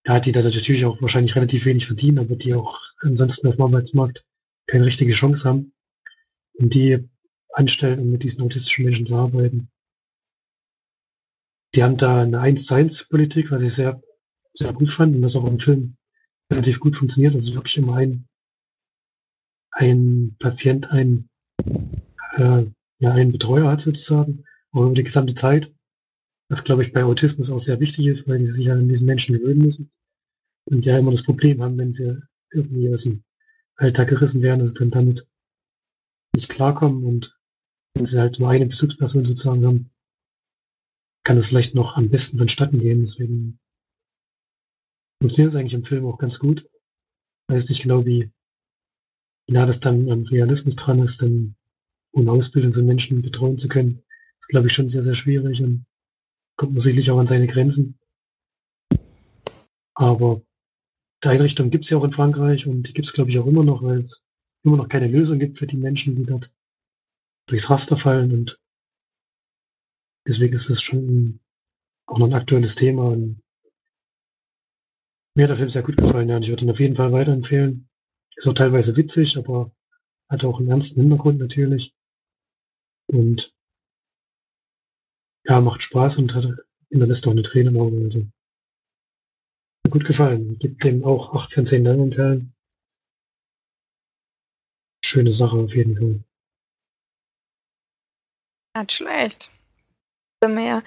ja, die da natürlich auch wahrscheinlich relativ wenig verdienen, aber die auch ansonsten auf dem Arbeitsmarkt keine richtige Chance haben. Und die anstellen, um mit diesen autistischen Menschen zu arbeiten. Die haben da eine 1 zu 1 Politik, was ich sehr, sehr gut fand und das auch im Film relativ gut funktioniert. Also wirklich immer ein, ein Patient, ein, äh, ja, einen Betreuer hat sozusagen, auch über die gesamte Zeit. Was glaube ich bei Autismus auch sehr wichtig ist, weil die sich an diesen Menschen gewöhnen müssen. Und ja immer das Problem haben, wenn sie irgendwie aus dem Alltag gerissen werden, dass sie dann damit nicht klarkommen und wenn sie halt nur eine Besuchsperson sozusagen haben, kann es vielleicht noch am besten vonstatten gehen. Deswegen funktioniert es eigentlich im Film auch ganz gut. Weiß nicht genau, wie, nah das dann am Realismus dran ist, denn ohne Ausbildung so Menschen betreuen zu können, ist, glaube ich, schon sehr, sehr schwierig und kommt man sicherlich auch an seine Grenzen. Aber die Einrichtung gibt es ja auch in Frankreich und die gibt es, glaube ich, auch immer noch, weil es immer noch keine Lösung gibt für die Menschen, die dort durchs Raster fallen und deswegen ist das schon auch noch ein aktuelles Thema und mir hat der Film sehr gut gefallen, ja, und ich würde ihn auf jeden Fall weiterempfehlen. Ist auch teilweise witzig, aber hat auch einen ernsten Hintergrund natürlich. Und ja, macht Spaß und hat hinterlässt auch eine Träne im Auge. Also. Gut gefallen. Gibt dem auch 8 von 10 Leinwandperlen. Schöne Sache auf jeden Fall. Nicht schlecht. Mehr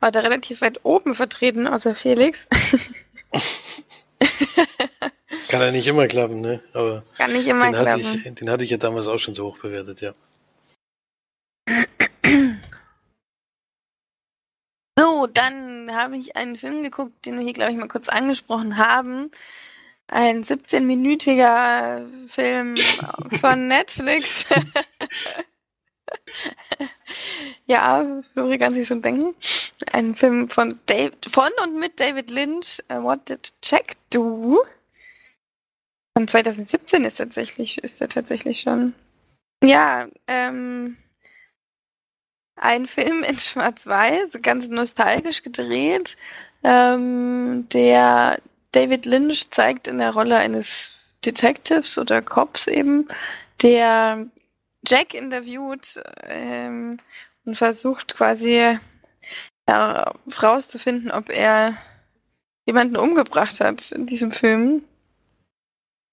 war da relativ weit oben vertreten, außer Felix. Kann ja nicht immer klappen, ne? Aber Kann nicht immer den klappen. Hatte ich, den hatte ich ja damals auch schon so hoch bewertet, ja. So, dann habe ich einen Film geguckt, den wir hier, glaube ich, mal kurz angesprochen haben. Ein 17-minütiger Film von Netflix. ja, Flori kann sich schon denken. Ein Film von, Dave, von und mit David Lynch, uh, What Did Jack Do? Von 2017 ist tatsächlich, ist er tatsächlich schon. Ja, ähm, ein Film in Schwarz-Weiß, ganz nostalgisch gedreht, ähm, der David Lynch zeigt in der Rolle eines Detectives oder Cops eben, der Jack interviewt ähm, und versucht quasi ja, rauszufinden, ob er jemanden umgebracht hat in diesem Film.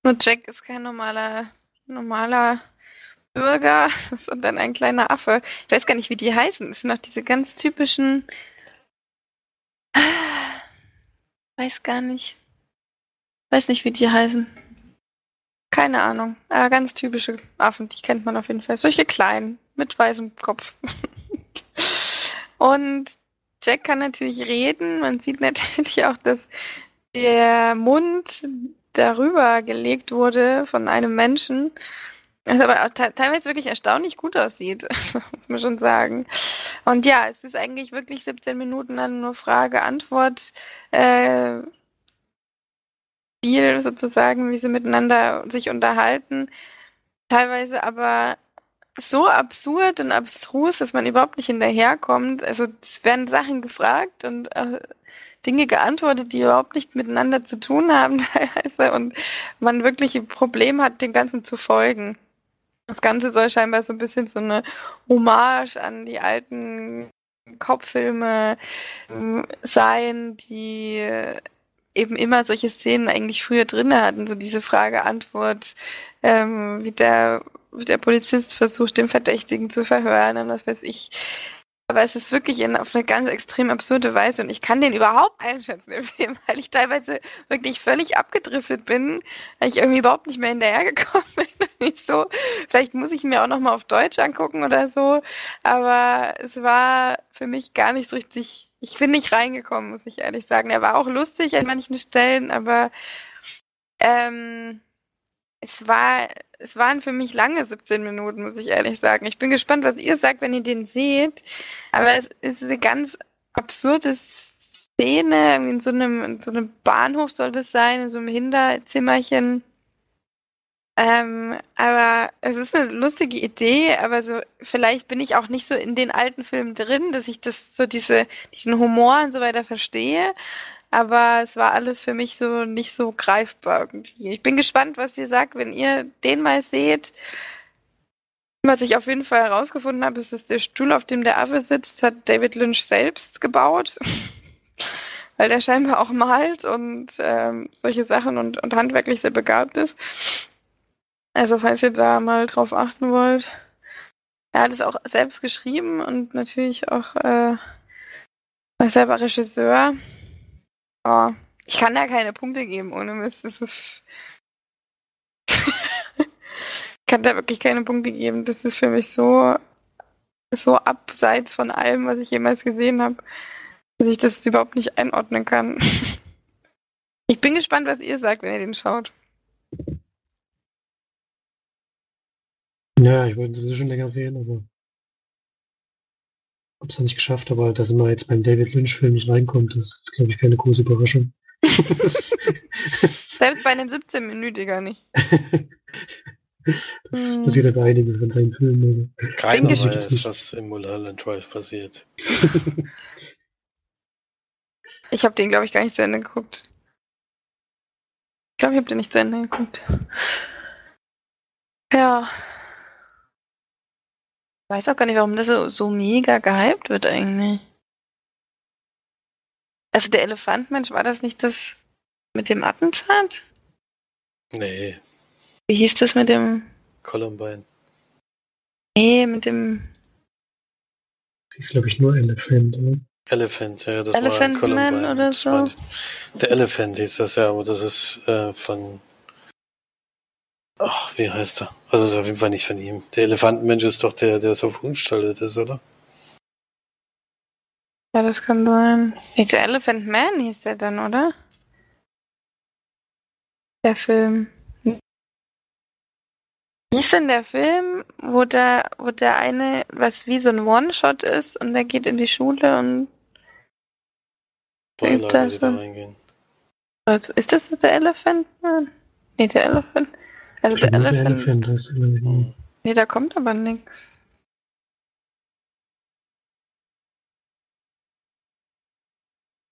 Nur Jack ist kein normaler, normaler Bürger dann ein kleiner Affe. Ich weiß gar nicht, wie die heißen. Das sind noch diese ganz typischen. Weiß gar nicht. Weiß nicht, wie die heißen. Keine Ahnung. Aber ganz typische Affen, die kennt man auf jeden Fall. Solche kleinen, mit weißem Kopf. und Jack kann natürlich reden. Man sieht natürlich auch, dass der Mund darüber gelegt wurde von einem Menschen. Was aber teilweise wirklich erstaunlich gut aussieht, muss man schon sagen. Und ja, es ist eigentlich wirklich 17 Minuten an nur Frage, Antwort, äh, Spiel sozusagen, wie sie miteinander sich unterhalten. Teilweise aber so absurd und abstrus, dass man überhaupt nicht hinterherkommt. Also es werden Sachen gefragt und äh, Dinge geantwortet, die überhaupt nicht miteinander zu tun haben teilweise und man wirklich ein Problem hat, dem Ganzen zu folgen. Das Ganze soll scheinbar so ein bisschen so eine Hommage an die alten Kopffilme ähm, sein, die eben immer solche Szenen eigentlich früher drin hatten, so diese Frage-Antwort, ähm, wie der, wie der Polizist versucht, den Verdächtigen zu verhören und was weiß ich. Aber es ist wirklich in, auf eine ganz extrem absurde Weise und ich kann den überhaupt einschätzen, den Film, weil ich teilweise wirklich völlig abgedriftet bin, weil ich irgendwie überhaupt nicht mehr hinterhergekommen bin. Nicht so. Vielleicht muss ich mir auch nochmal auf Deutsch angucken oder so. Aber es war für mich gar nicht so richtig, ich bin nicht reingekommen, muss ich ehrlich sagen. Er war auch lustig an manchen Stellen, aber ähm, es war, es waren für mich lange 17 Minuten, muss ich ehrlich sagen. Ich bin gespannt, was ihr sagt, wenn ihr den seht. Aber es ist eine ganz absurde Szene. In so einem, in so einem Bahnhof soll das sein, in so einem Hinterzimmerchen. Ähm, aber es ist eine lustige Idee, aber so vielleicht bin ich auch nicht so in den alten Filmen drin, dass ich das so diese diesen Humor und so weiter verstehe aber es war alles für mich so nicht so greifbar irgendwie. Ich bin gespannt, was ihr sagt, wenn ihr den mal seht. Was ich auf jeden Fall herausgefunden habe, ist, dass der Stuhl, auf dem der Affe sitzt, hat David Lynch selbst gebaut. Weil der scheinbar auch malt und ähm, solche Sachen und, und handwerklich sehr begabt ist. Also falls ihr da mal drauf achten wollt. Er hat es auch selbst geschrieben und natürlich auch äh, selber Regisseur. Oh, ich kann da keine Punkte geben ohne Mist. Das ist. ich kann da wirklich keine Punkte geben. Das ist für mich so, so abseits von allem, was ich jemals gesehen habe, dass ich das überhaupt nicht einordnen kann. ich bin gespannt, was ihr sagt, wenn ihr den schaut. Ja, ich wollte ihn sowieso schon länger sehen, aber hab's noch nicht geschafft, aber dass man jetzt beim David Lynch-Film nicht reinkommt, das ist, glaube ich, keine große Überraschung. Selbst bei einem 17-Minütiger nicht. das hm. passiert aber einiges von seinen Filmen. Also. Keiner weiß, was im Mulholland Drive passiert. ich habe den, glaube ich, gar nicht zu Ende geguckt. Ich glaube, ich habe den nicht zu Ende geguckt. Ja. Ich weiß auch gar nicht, warum das so, so mega gehypt wird eigentlich. Also der Elefantmensch, war das nicht das mit dem Attentat? Nee. Wie hieß das mit dem? Columbine. Nee, mit dem. Das ist, glaube ich, nur Elephant, oder? Elephant, ja, das Elephant war Columbine. Man oder so. Der Elephant hieß das ja, aber das ist äh, von Ach, wie heißt er? Also ist auf jeden Fall nicht von ihm. Der Elefantenmensch ist doch der, der so verunstaltet ist, oder? Ja, das kann sein. Nee, der Elephant Man hieß der dann, oder? Der Film. Wie ist denn der Film, wo der, wo der eine, was wie so ein One-Shot ist und der geht in die Schule und Spoiler, das da reingehen. Also, ist das der Elephant Man? Nee, der Elephant. Also der Elephant. Elephant hm. Nee, da kommt aber nichts.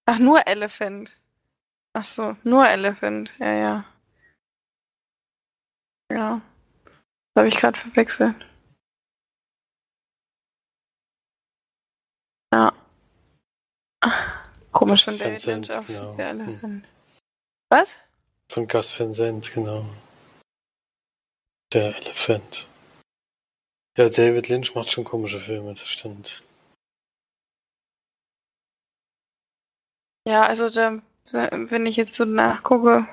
Ach, nur Elephant. Ach so, nur Elephant. Ja, ja. Ja. Das habe ich gerade verwechselt. Ja. Komisch von David Vincent, Lynch genau. der Elephant. Hm. Was? Von Gus Vincent, genau. Der Elefant. Ja, David Lynch macht schon komische Filme, das stimmt. Ja, also da, wenn ich jetzt so nachgucke,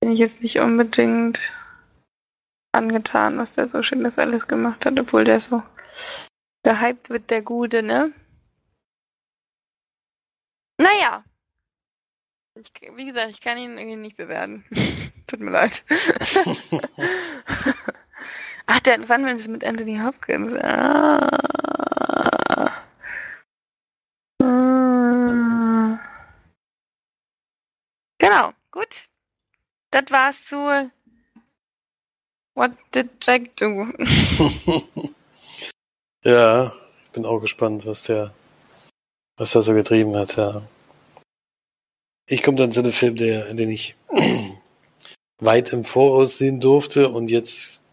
bin ich jetzt nicht unbedingt angetan, was der so schön das alles gemacht hat, obwohl der so gehypt wird, der Gute, ne? Naja. Ich, wie gesagt, ich kann ihn irgendwie nicht bewerten. Tut mir leid. Ach, der, wann war das mit Anthony Hopkins? Ah. Genau, gut. Das war's zu What did Jack do? ja, ich bin auch gespannt, was der, was er so getrieben hat, ja. Ich komme dann zu einem Film, der, den ich weit im Voraus sehen durfte und jetzt,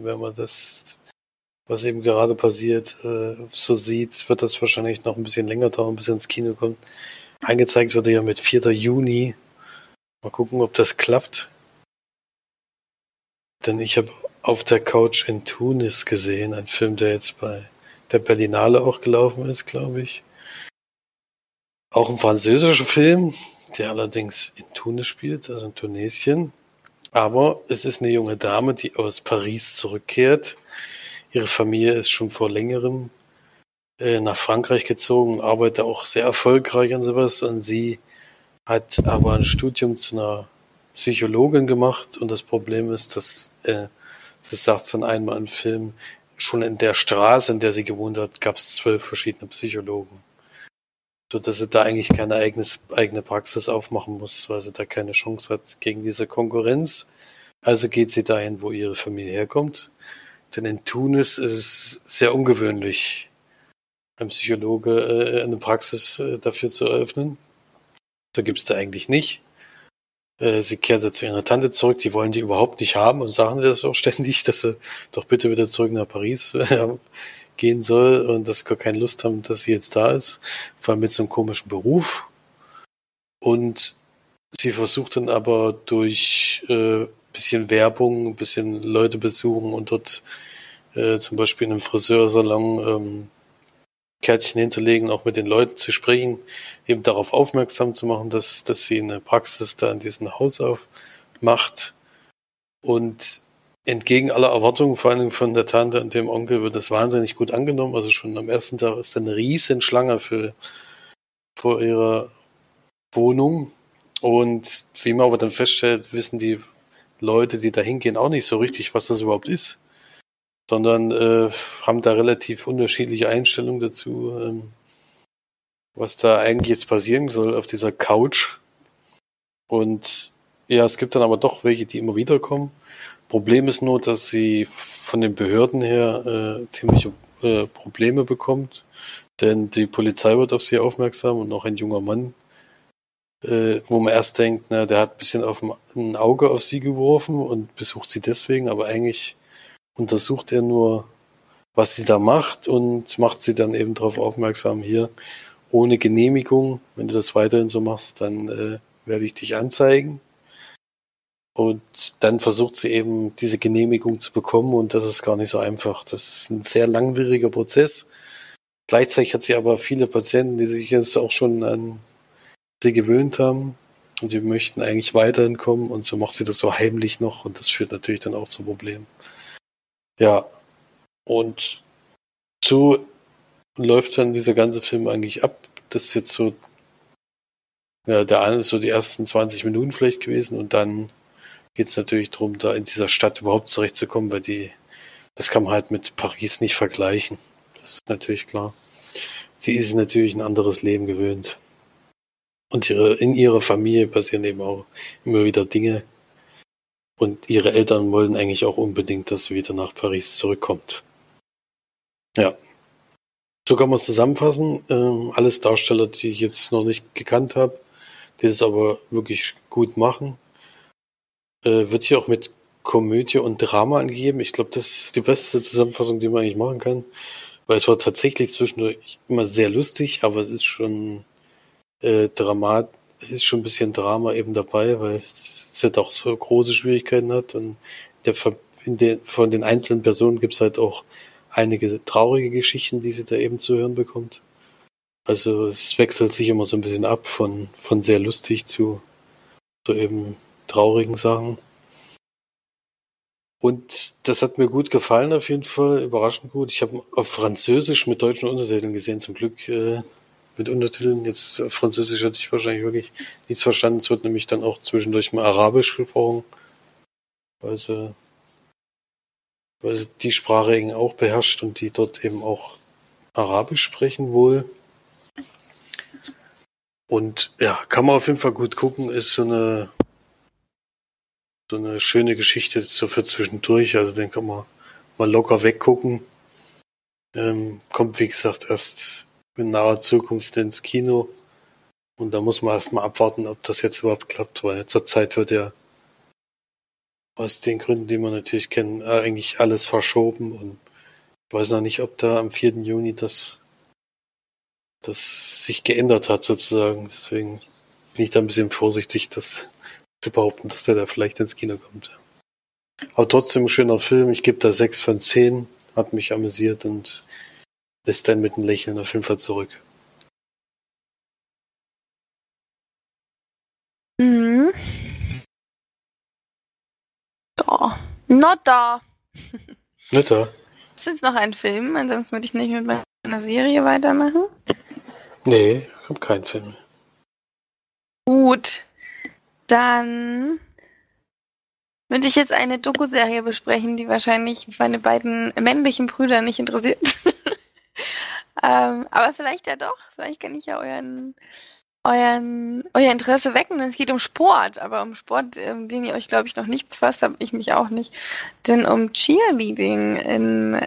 wenn man das, was eben gerade passiert, äh, so sieht, wird das wahrscheinlich noch ein bisschen länger dauern, bis er ins Kino kommt. Angezeigt wurde ja mit 4. Juni Mal gucken, ob das klappt. Denn ich habe auf der Couch in Tunis gesehen, ein Film, der jetzt bei der Berlinale auch gelaufen ist, glaube ich. Auch ein französischer Film, der allerdings in Tunis spielt, also in Tunesien. Aber es ist eine junge Dame, die aus Paris zurückkehrt. Ihre Familie ist schon vor längerem äh, nach Frankreich gezogen, arbeitet auch sehr erfolgreich und sowas. Und sie hat aber ein Studium zu einer Psychologin gemacht und das Problem ist, dass, äh, sie sagt dann einmal im Film, schon in der Straße, in der sie gewohnt hat, gab es zwölf verschiedene Psychologen. So dass sie da eigentlich keine eigenes, eigene Praxis aufmachen muss, weil sie da keine Chance hat gegen diese Konkurrenz. Also geht sie dahin, wo ihre Familie herkommt. Denn in Tunis ist es sehr ungewöhnlich, ein Psychologe äh, eine Praxis äh, dafür zu eröffnen. Da gibt's da eigentlich nicht. Äh, sie kehrte zu ihrer Tante zurück, die wollen die überhaupt nicht haben und sagen das auch ständig, dass sie doch bitte wieder zurück nach Paris äh, gehen soll und dass sie gar keine Lust haben, dass sie jetzt da ist, vor allem mit so einem komischen Beruf. Und sie versucht dann aber durch äh, bisschen Werbung, ein bisschen Leute besuchen und dort äh, zum Beispiel in einem Friseursalon ähm, Kärtchen hinzulegen, auch mit den Leuten zu sprechen, eben darauf aufmerksam zu machen, dass, dass sie eine Praxis da in diesem Haus aufmacht. Und entgegen aller Erwartungen, vor allem von der Tante und dem Onkel, wird das wahnsinnig gut angenommen. Also schon am ersten Tag ist da eine riesen Schlange für, vor ihrer Wohnung. Und wie man aber dann feststellt, wissen die Leute, die da hingehen, auch nicht so richtig, was das überhaupt ist sondern äh, haben da relativ unterschiedliche Einstellungen dazu, ähm, was da eigentlich jetzt passieren soll auf dieser Couch. Und ja, es gibt dann aber doch welche, die immer wieder kommen. Problem ist nur, dass sie von den Behörden her äh, ziemliche äh, Probleme bekommt, denn die Polizei wird auf sie aufmerksam und auch ein junger Mann, äh, wo man erst denkt, na, der hat ein bisschen auf ein Auge auf sie geworfen und besucht sie deswegen, aber eigentlich untersucht er nur, was sie da macht und macht sie dann eben darauf aufmerksam, hier ohne Genehmigung, wenn du das weiterhin so machst, dann äh, werde ich dich anzeigen. Und dann versucht sie eben diese Genehmigung zu bekommen und das ist gar nicht so einfach. Das ist ein sehr langwieriger Prozess. Gleichzeitig hat sie aber viele Patienten, die sich jetzt auch schon an sie gewöhnt haben und die möchten eigentlich weiterhin kommen und so macht sie das so heimlich noch und das führt natürlich dann auch zu Problemen. Ja. Und so läuft dann dieser ganze Film eigentlich ab. Das ist jetzt so, ja, der eine ist so die ersten 20 Minuten vielleicht gewesen und dann geht es natürlich darum, da in dieser Stadt überhaupt zurechtzukommen, weil die, das kann man halt mit Paris nicht vergleichen. Das ist natürlich klar. Sie ist natürlich ein anderes Leben gewöhnt. Und ihre, in ihrer Familie passieren eben auch immer wieder Dinge, und ihre Eltern wollen eigentlich auch unbedingt, dass sie wieder nach Paris zurückkommt. Ja. So kann man es zusammenfassen. Ähm, alles Darsteller, die ich jetzt noch nicht gekannt habe, die es aber wirklich gut machen. Äh, wird hier auch mit Komödie und Drama angegeben. Ich glaube, das ist die beste Zusammenfassung, die man eigentlich machen kann. Weil es war tatsächlich zwischendurch immer sehr lustig, aber es ist schon äh, dramat ist schon ein bisschen Drama eben dabei, weil es ja doch so große Schwierigkeiten hat und der in den, von den einzelnen Personen gibt es halt auch einige traurige Geschichten, die sie da eben zu hören bekommt. Also es wechselt sich immer so ein bisschen ab von, von sehr lustig zu so eben traurigen Sachen. Und das hat mir gut gefallen auf jeden Fall, überraschend gut. Ich habe auf Französisch mit deutschen Untertiteln gesehen, zum Glück äh, mit Untertiteln. Jetzt auf Französisch hatte ich wahrscheinlich wirklich nichts verstanden. Es wird nämlich dann auch zwischendurch mal Arabisch gesprochen, weil sie, weil sie die Sprache eben auch beherrscht und die dort eben auch Arabisch sprechen wohl. Und ja, kann man auf jeden Fall gut gucken, ist so eine so eine schöne Geschichte so für zwischendurch. Also den kann man mal locker weggucken. Ähm, kommt, wie gesagt, erst in naher Zukunft ins Kino. Und da muss man erstmal abwarten, ob das jetzt überhaupt klappt, weil zurzeit wird ja aus den Gründen, die man natürlich kennt, eigentlich alles verschoben. Und ich weiß noch nicht, ob da am 4. Juni das, das sich geändert hat sozusagen. Deswegen bin ich da ein bisschen vorsichtig, dass zu behaupten, dass der da vielleicht ins Kino kommt. Aber trotzdem ein schöner Film. Ich gebe da sechs von zehn. Hat mich amüsiert und lässt dann mit einem Lächeln auf jeden Fall zurück. Mhm. Da. Not da. Not da. Ist jetzt noch ein Film, ansonsten würde ich nicht mit meiner Serie weitermachen. Nee, ich habe keinen Film. Gut. Dann würde ich jetzt eine Doku-Serie besprechen, die wahrscheinlich meine beiden männlichen Brüder nicht interessiert. ähm, aber vielleicht ja doch. Vielleicht kann ich ja euren, euren, euer Interesse wecken. Es geht um Sport, aber um Sport, um den ihr euch, glaube ich, noch nicht befasst habt, ich mich auch nicht. Denn um Cheerleading. In,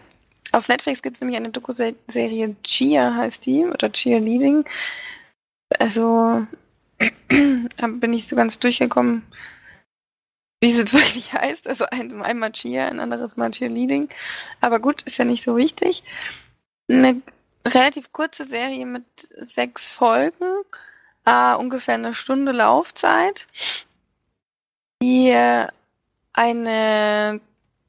auf Netflix gibt es nämlich eine Doku-Serie Cheer heißt die, oder Cheerleading. Also bin ich so ganz durchgekommen, wie es jetzt wirklich heißt. Also ein, einmal Cheer, ein anderes Mal Cheerleading. Aber gut, ist ja nicht so wichtig. Eine relativ kurze Serie mit sechs Folgen, äh, ungefähr eine Stunde Laufzeit, die eine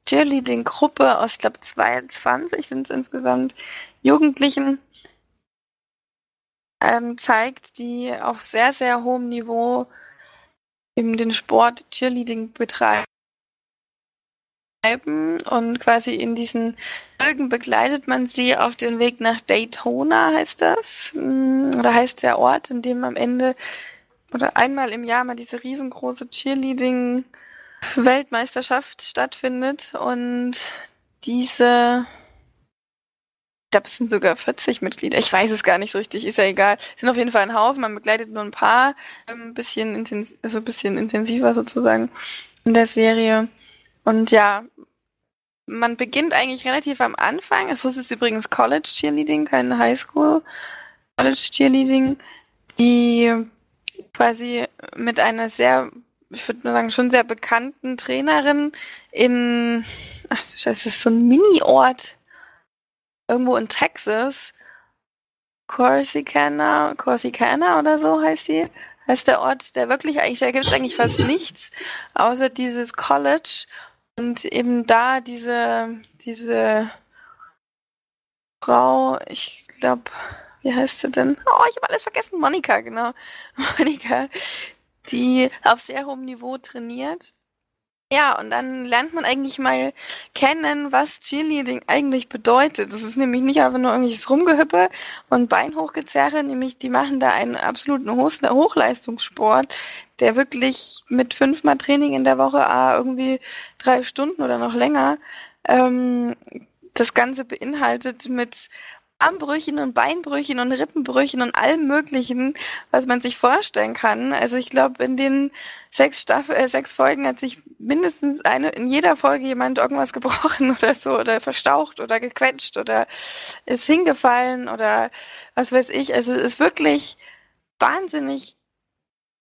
Cheerleading-Gruppe aus, ich glaube, 22 sind es insgesamt, Jugendlichen ähm, zeigt, die auf sehr, sehr hohem Niveau eben den Sport Cheerleading betreiben. Und quasi in diesen Folgen begleitet man sie auf den Weg nach Daytona, heißt das. Oder heißt der Ort, in dem am Ende oder einmal im Jahr mal diese riesengroße Cheerleading-Weltmeisterschaft stattfindet. Und diese ich glaube, es sind sogar 40 Mitglieder. Ich weiß es gar nicht so richtig, ist ja egal. Es sind auf jeden Fall ein Haufen, man begleitet nur ein paar, ein ähm, bisschen, intens also ein bisschen intensiver sozusagen in der Serie. Und ja, man beginnt eigentlich relativ am Anfang. Also es ist übrigens College Cheerleading, kein Highschool College Cheerleading, die quasi mit einer sehr, ich würde nur sagen, schon sehr bekannten Trainerin in, ach, das ist so ein Mini-Ort irgendwo in Texas. Corsicana, Corsicana oder so heißt die, heißt der Ort, der wirklich eigentlich, da gibt es eigentlich fast nichts, außer dieses College und eben da diese, diese Frau, ich glaube, wie heißt sie denn? Oh, ich habe alles vergessen, Monika, genau. Monika, die auf sehr hohem Niveau trainiert ja, und dann lernt man eigentlich mal kennen, was Cheerleading eigentlich bedeutet. Das ist nämlich nicht einfach nur irgendwelches Rumgehüppe und Beinhochgezerre, nämlich die machen da einen absoluten Hochleistungssport, der wirklich mit fünfmal Training in der Woche, ah, irgendwie drei Stunden oder noch länger, ähm, das Ganze beinhaltet mit Armbrüchen und Beinbrüchen und Rippenbrüchen und allem Möglichen, was man sich vorstellen kann. Also ich glaube, in den sechs Staffel, äh, sechs Folgen hat sich mindestens eine, in jeder Folge jemand irgendwas gebrochen oder so oder verstaucht oder gequetscht oder ist hingefallen oder was weiß ich. Also es ist wirklich wahnsinnig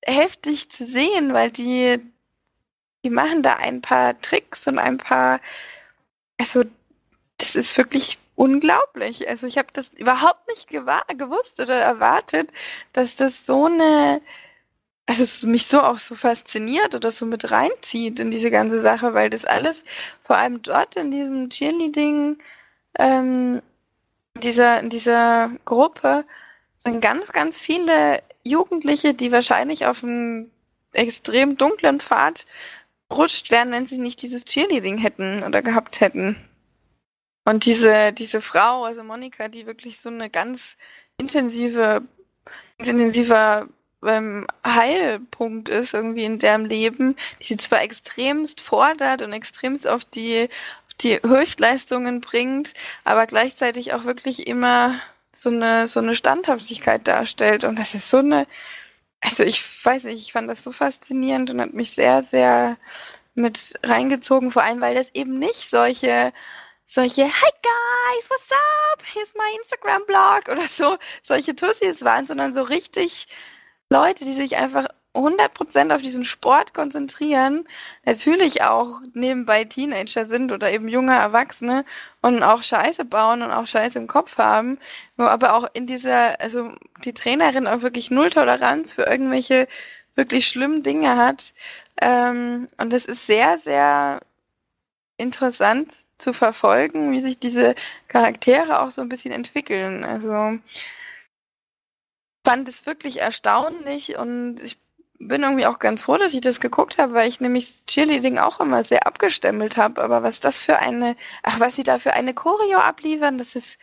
heftig zu sehen, weil die, die machen da ein paar Tricks und ein paar, also das ist wirklich unglaublich. Also ich habe das überhaupt nicht gewusst oder erwartet, dass das so eine also es mich so auch so fasziniert oder so mit reinzieht in diese ganze Sache, weil das alles vor allem dort in diesem Cheerleading, ähm, dieser, in dieser Gruppe sind ganz, ganz viele Jugendliche, die wahrscheinlich auf einen extrem dunklen Pfad rutscht wären, wenn sie nicht dieses Cheerleading hätten oder gehabt hätten. Und diese, diese Frau, also Monika, die wirklich so eine ganz intensive, intensiver ähm, Heilpunkt ist irgendwie in deren Leben, die sie zwar extremst fordert und extremst auf die, auf die Höchstleistungen bringt, aber gleichzeitig auch wirklich immer so eine, so eine Standhaftigkeit darstellt. Und das ist so eine, also ich weiß nicht, ich fand das so faszinierend und hat mich sehr, sehr mit reingezogen, vor allem weil das eben nicht solche solche Hi guys, what's up? Here's my Instagram Blog oder so solche Tussis waren, sondern so richtig Leute, die sich einfach 100% auf diesen Sport konzentrieren, natürlich auch nebenbei Teenager sind oder eben junge Erwachsene und auch Scheiße bauen und auch Scheiße im Kopf haben, aber auch in dieser, also die Trainerin auch wirklich null Toleranz für irgendwelche wirklich schlimmen Dinge hat. Ähm, und das ist sehr, sehr interessant zu verfolgen, wie sich diese Charaktere auch so ein bisschen entwickeln. Also fand es wirklich erstaunlich und ich bin irgendwie auch ganz froh, dass ich das geguckt habe, weil ich nämlich Cheerleading auch immer sehr abgestempelt habe. Aber was das für eine, ach, was sie da für eine Choreo abliefern, das ist,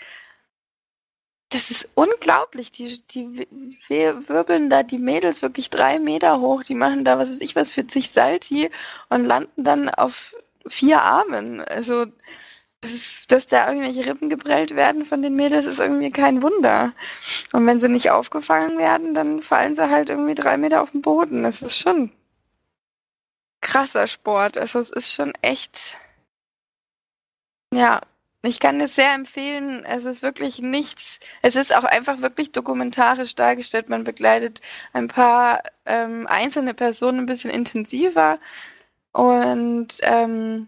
das ist unglaublich. Die, die wirbeln da die Mädels wirklich drei Meter hoch, die machen da was weiß ich was für zig Salti und landen dann auf vier Armen. Also, dass da irgendwelche Rippen geprellt werden von den Mädels, ist irgendwie kein Wunder. Und wenn sie nicht aufgefangen werden, dann fallen sie halt irgendwie drei Meter auf den Boden. Das ist schon krasser Sport. Also es ist schon echt. Ja, ich kann es sehr empfehlen. Es ist wirklich nichts. Es ist auch einfach wirklich dokumentarisch dargestellt. Man begleitet ein paar ähm, einzelne Personen ein bisschen intensiver und ähm,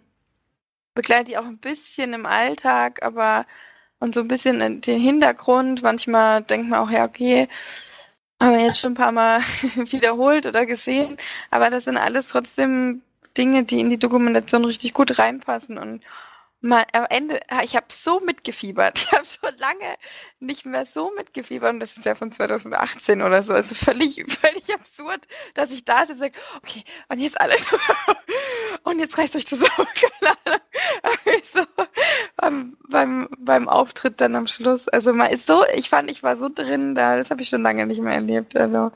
begleite die auch ein bisschen im Alltag, aber und so ein bisschen den Hintergrund. Manchmal denkt man auch, ja, okay, haben wir jetzt schon ein paar Mal wiederholt oder gesehen, aber das sind alles trotzdem Dinge, die in die Dokumentation richtig gut reinpassen und mal am Ende, ich habe so mitgefiebert. Ich habe schon lange nicht mehr so mitgefiebert und das ist ja von 2018 oder so. Also völlig, völlig absurd, dass ich da sitze und sage, okay, und jetzt alles. und jetzt reißt euch zusammen. Keine Ahnung. so, beim, beim, beim Auftritt dann am Schluss. Also man ist so, ich fand, ich war so drin da, das habe ich schon lange nicht mehr erlebt. Also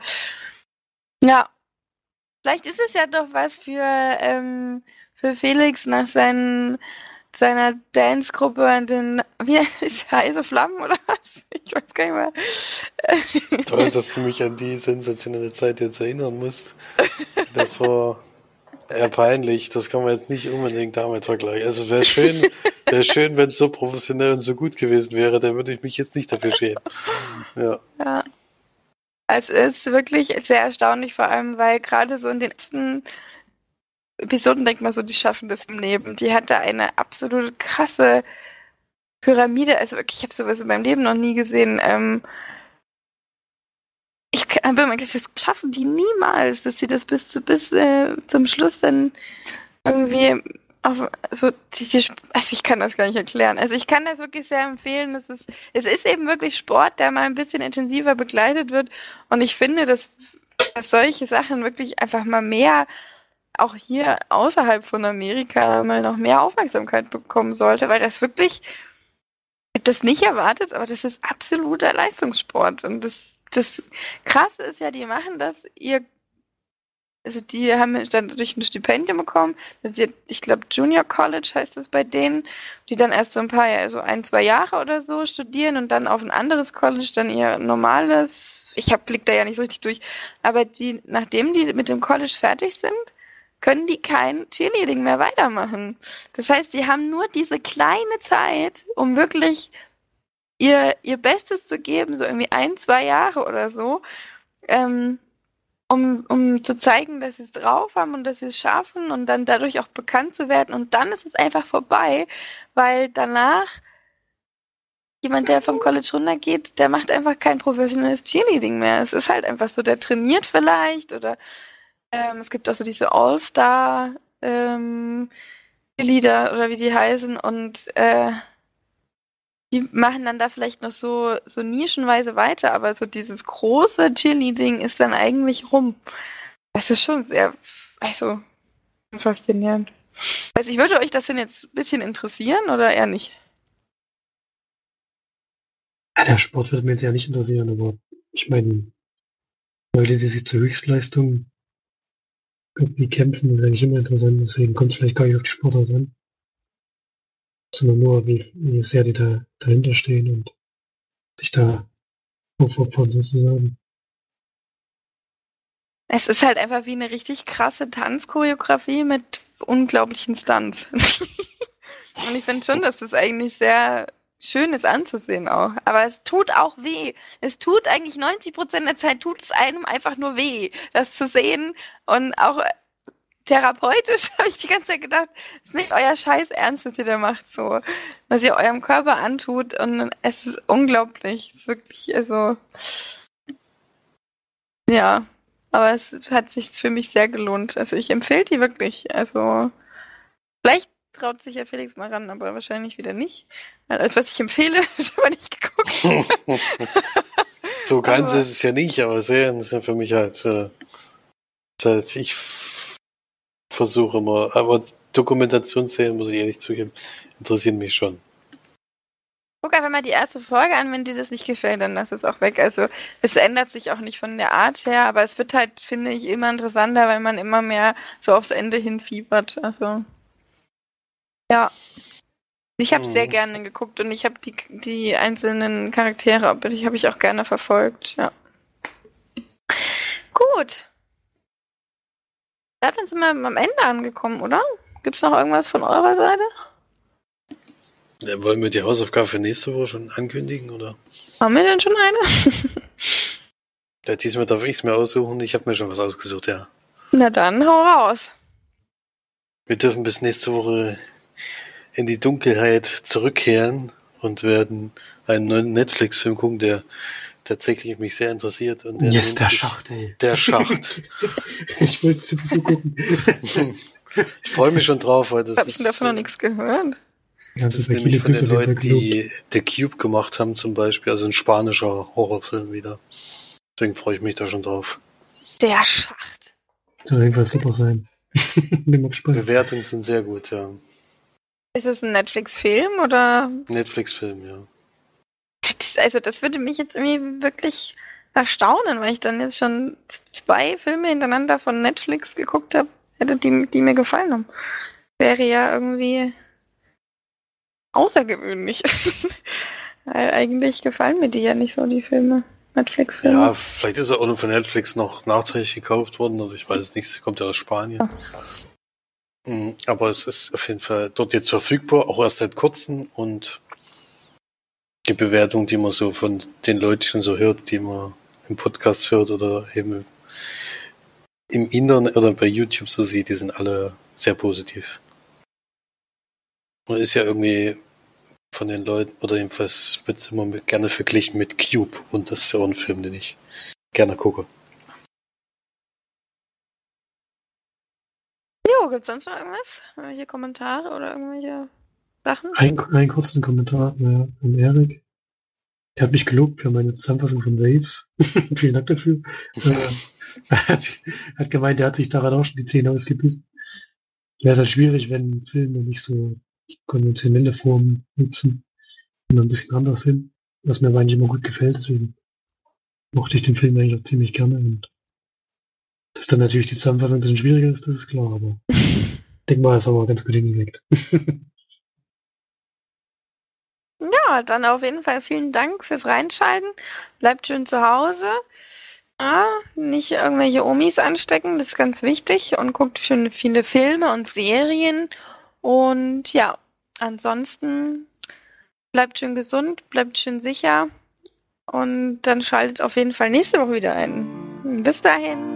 ja. Vielleicht ist es ja doch was für, ähm, für Felix nach seinen seiner Dance-Gruppe an den, wie ist heiße Flammen oder was? Ich weiß gar nicht mehr. Toll, dass du mich an die sensationelle Zeit jetzt erinnern musst. Das war eher peinlich. Das kann man jetzt nicht unbedingt damit vergleichen. Also wäre schön, wäre schön, wenn es so professionell und so gut gewesen wäre. Da würde ich mich jetzt nicht dafür schämen. Ja. ja. Es ist wirklich sehr erstaunlich, vor allem, weil gerade so in den letzten Episoden denkt man so, die schaffen das im Leben. Die hatte eine absolut krasse Pyramide. Also wirklich, ich habe sowas in meinem Leben noch nie gesehen. Ähm, ich bin mir gedacht, das schaffen die niemals, dass sie das bis, zu, bis äh, zum Schluss dann irgendwie auf, so, die, also ich kann das gar nicht erklären. Also ich kann das wirklich sehr empfehlen. Es ist, es ist eben wirklich Sport, der mal ein bisschen intensiver begleitet wird. Und ich finde, dass, dass solche Sachen wirklich einfach mal mehr auch hier außerhalb von Amerika mal noch mehr Aufmerksamkeit bekommen sollte, weil das wirklich, ich habe das nicht erwartet, aber das ist absoluter Leistungssport. Und das, das Krasse ist ja, die machen das, ihr, also die haben dann durch ein Stipendium bekommen, das ist, ich glaube Junior College heißt das bei denen, die dann erst so ein paar Jahre, so ein, zwei Jahre oder so studieren und dann auf ein anderes College dann ihr normales, ich hab, blick da ja nicht so richtig durch, aber die, nachdem die mit dem College fertig sind, können die kein Cheerleading mehr weitermachen. Das heißt, sie haben nur diese kleine Zeit, um wirklich ihr, ihr Bestes zu geben, so irgendwie ein, zwei Jahre oder so, ähm, um, um zu zeigen, dass sie es drauf haben und dass sie es schaffen und dann dadurch auch bekannt zu werden. Und dann ist es einfach vorbei, weil danach jemand, der vom College runtergeht, der macht einfach kein professionelles Cheerleading mehr. Es ist halt einfach so, der trainiert vielleicht oder ähm, es gibt auch so diese All-Star ähm, Lieder oder wie die heißen und äh, die machen dann da vielleicht noch so, so nischenweise weiter, aber so dieses große Cheerleading ist dann eigentlich rum. Das ist schon sehr, also, faszinierend. Also ich würde euch das denn jetzt ein bisschen interessieren oder eher nicht? Der Sport würde mir jetzt ja nicht interessieren, aber ich meine, Leute, die sich zur Höchstleistung irgendwie kämpfen, ist eigentlich immer interessant, deswegen kommt es vielleicht gar nicht auf die Sportart an. Sondern nur, wie, wie sehr die da dahinter stehen und sich da aufopfern sozusagen. Es ist halt einfach wie eine richtig krasse Tanzchoreografie mit unglaublichen Stunts. und ich finde schon, dass das eigentlich sehr schön ist anzusehen auch. Aber es tut auch weh. Es tut eigentlich 90 Prozent der Zeit tut es einem einfach nur weh, das zu sehen. Und auch therapeutisch habe ich die ganze Zeit gedacht, es ist nicht euer Scheiß Ernst, was ihr da macht, so. Was ihr eurem Körper antut. Und es ist unglaublich. Es ist wirklich, also. Ja. Aber es hat sich für mich sehr gelohnt. Also ich empfehle die wirklich. Also. Vielleicht traut sich ja Felix mal ran, aber wahrscheinlich wieder nicht. Also, was ich empfehle, habe ich nicht geguckt. so ganz ist es ja nicht, aber Serien ja für mich halt, äh, halt ich versuche immer, aber Dokumentationsserien, muss ich ehrlich zugeben, interessieren mich schon. Guck einfach mal die erste Folge an, wenn dir das nicht gefällt, dann lass es auch weg. Also es ändert sich auch nicht von der Art her, aber es wird halt, finde ich, immer interessanter, weil man immer mehr so aufs Ende hinfiebert. Also ja. Ich habe mhm. sehr gerne geguckt und ich habe die, die einzelnen Charaktere, aber die habe ich auch gerne verfolgt, ja. Gut. Da sind wir am Ende angekommen, oder? Gibt es noch irgendwas von eurer Seite? Ja, wollen wir die Hausaufgabe für nächste Woche schon ankündigen, oder? Haben wir denn schon eine? ja, diesmal darf ich es mir aussuchen. Ich habe mir schon was ausgesucht, ja. Na dann, hau raus. Wir dürfen bis nächste Woche in die Dunkelheit zurückkehren und werden einen neuen Netflix-Film gucken, der tatsächlich mich sehr interessiert. Und der yes, der Schacht, ey. Der Schacht. ich wollte sowieso gucken. ich freue mich schon drauf, weil das Hab ist. Ich davon noch nichts gehört. Das, das ist nämlich von den Leuten, die The Cube gemacht haben, zum Beispiel, also ein spanischer Horrorfilm wieder. Deswegen freue ich mich da schon drauf. Der Schacht. Soll irgendwas super sein. Bewertungen sind sehr gut, ja. Ist es ein Netflix-Film oder? Netflix-Film, ja. Das, also das würde mich jetzt irgendwie wirklich erstaunen, weil ich dann jetzt schon zwei Filme hintereinander von Netflix geguckt habe, hätte die, die mir gefallen haben. Wäre ja irgendwie außergewöhnlich. weil eigentlich gefallen mir die ja nicht so, die Filme. Netflix-Filme. Ja, vielleicht ist er auch nur von Netflix noch nachträglich gekauft worden oder ich weiß es nicht, kommt ja aus Spanien. Ja. Aber es ist auf jeden Fall dort jetzt verfügbar, auch erst seit kurzem und die Bewertung, die man so von den Leuten so hört, die man im Podcast hört oder eben im Internet oder bei YouTube so sieht, die sind alle sehr positiv. Man ist ja irgendwie von den Leuten, oder jedenfalls wird es immer mit, gerne verglichen mit Cube und das ist ja auch ein Film, den ich gerne gucke. Gibt es sonst noch irgendwas? Irgendwelche Kommentare oder irgendwelche Sachen? Ein, einen kurzen Kommentar ja, von Erik. Der hat mich gelobt für meine Zusammenfassung von Waves. Vielen Dank dafür. äh, hat, hat gemeint, er hat sich daran auch schon die Zähne ausgebissen. Ja, ist halt schwierig, wenn Filme nicht so die konventionelle Form nutzen, sondern ein bisschen anders sind, was mir aber eigentlich immer gut gefällt. Deswegen mochte ich den Film eigentlich auch ziemlich gerne und dass dann natürlich die Zusammenfassung ein bisschen schwieriger ist, das ist klar, aber ich denke mal, das haben wir ganz gut hingekriegt. ja, dann auf jeden Fall vielen Dank fürs Reinschalten. Bleibt schön zu Hause. Ja, nicht irgendwelche Omis anstecken, das ist ganz wichtig. Und guckt schön viele Filme und Serien. Und ja, ansonsten bleibt schön gesund, bleibt schön sicher. Und dann schaltet auf jeden Fall nächste Woche wieder ein. Bis dahin.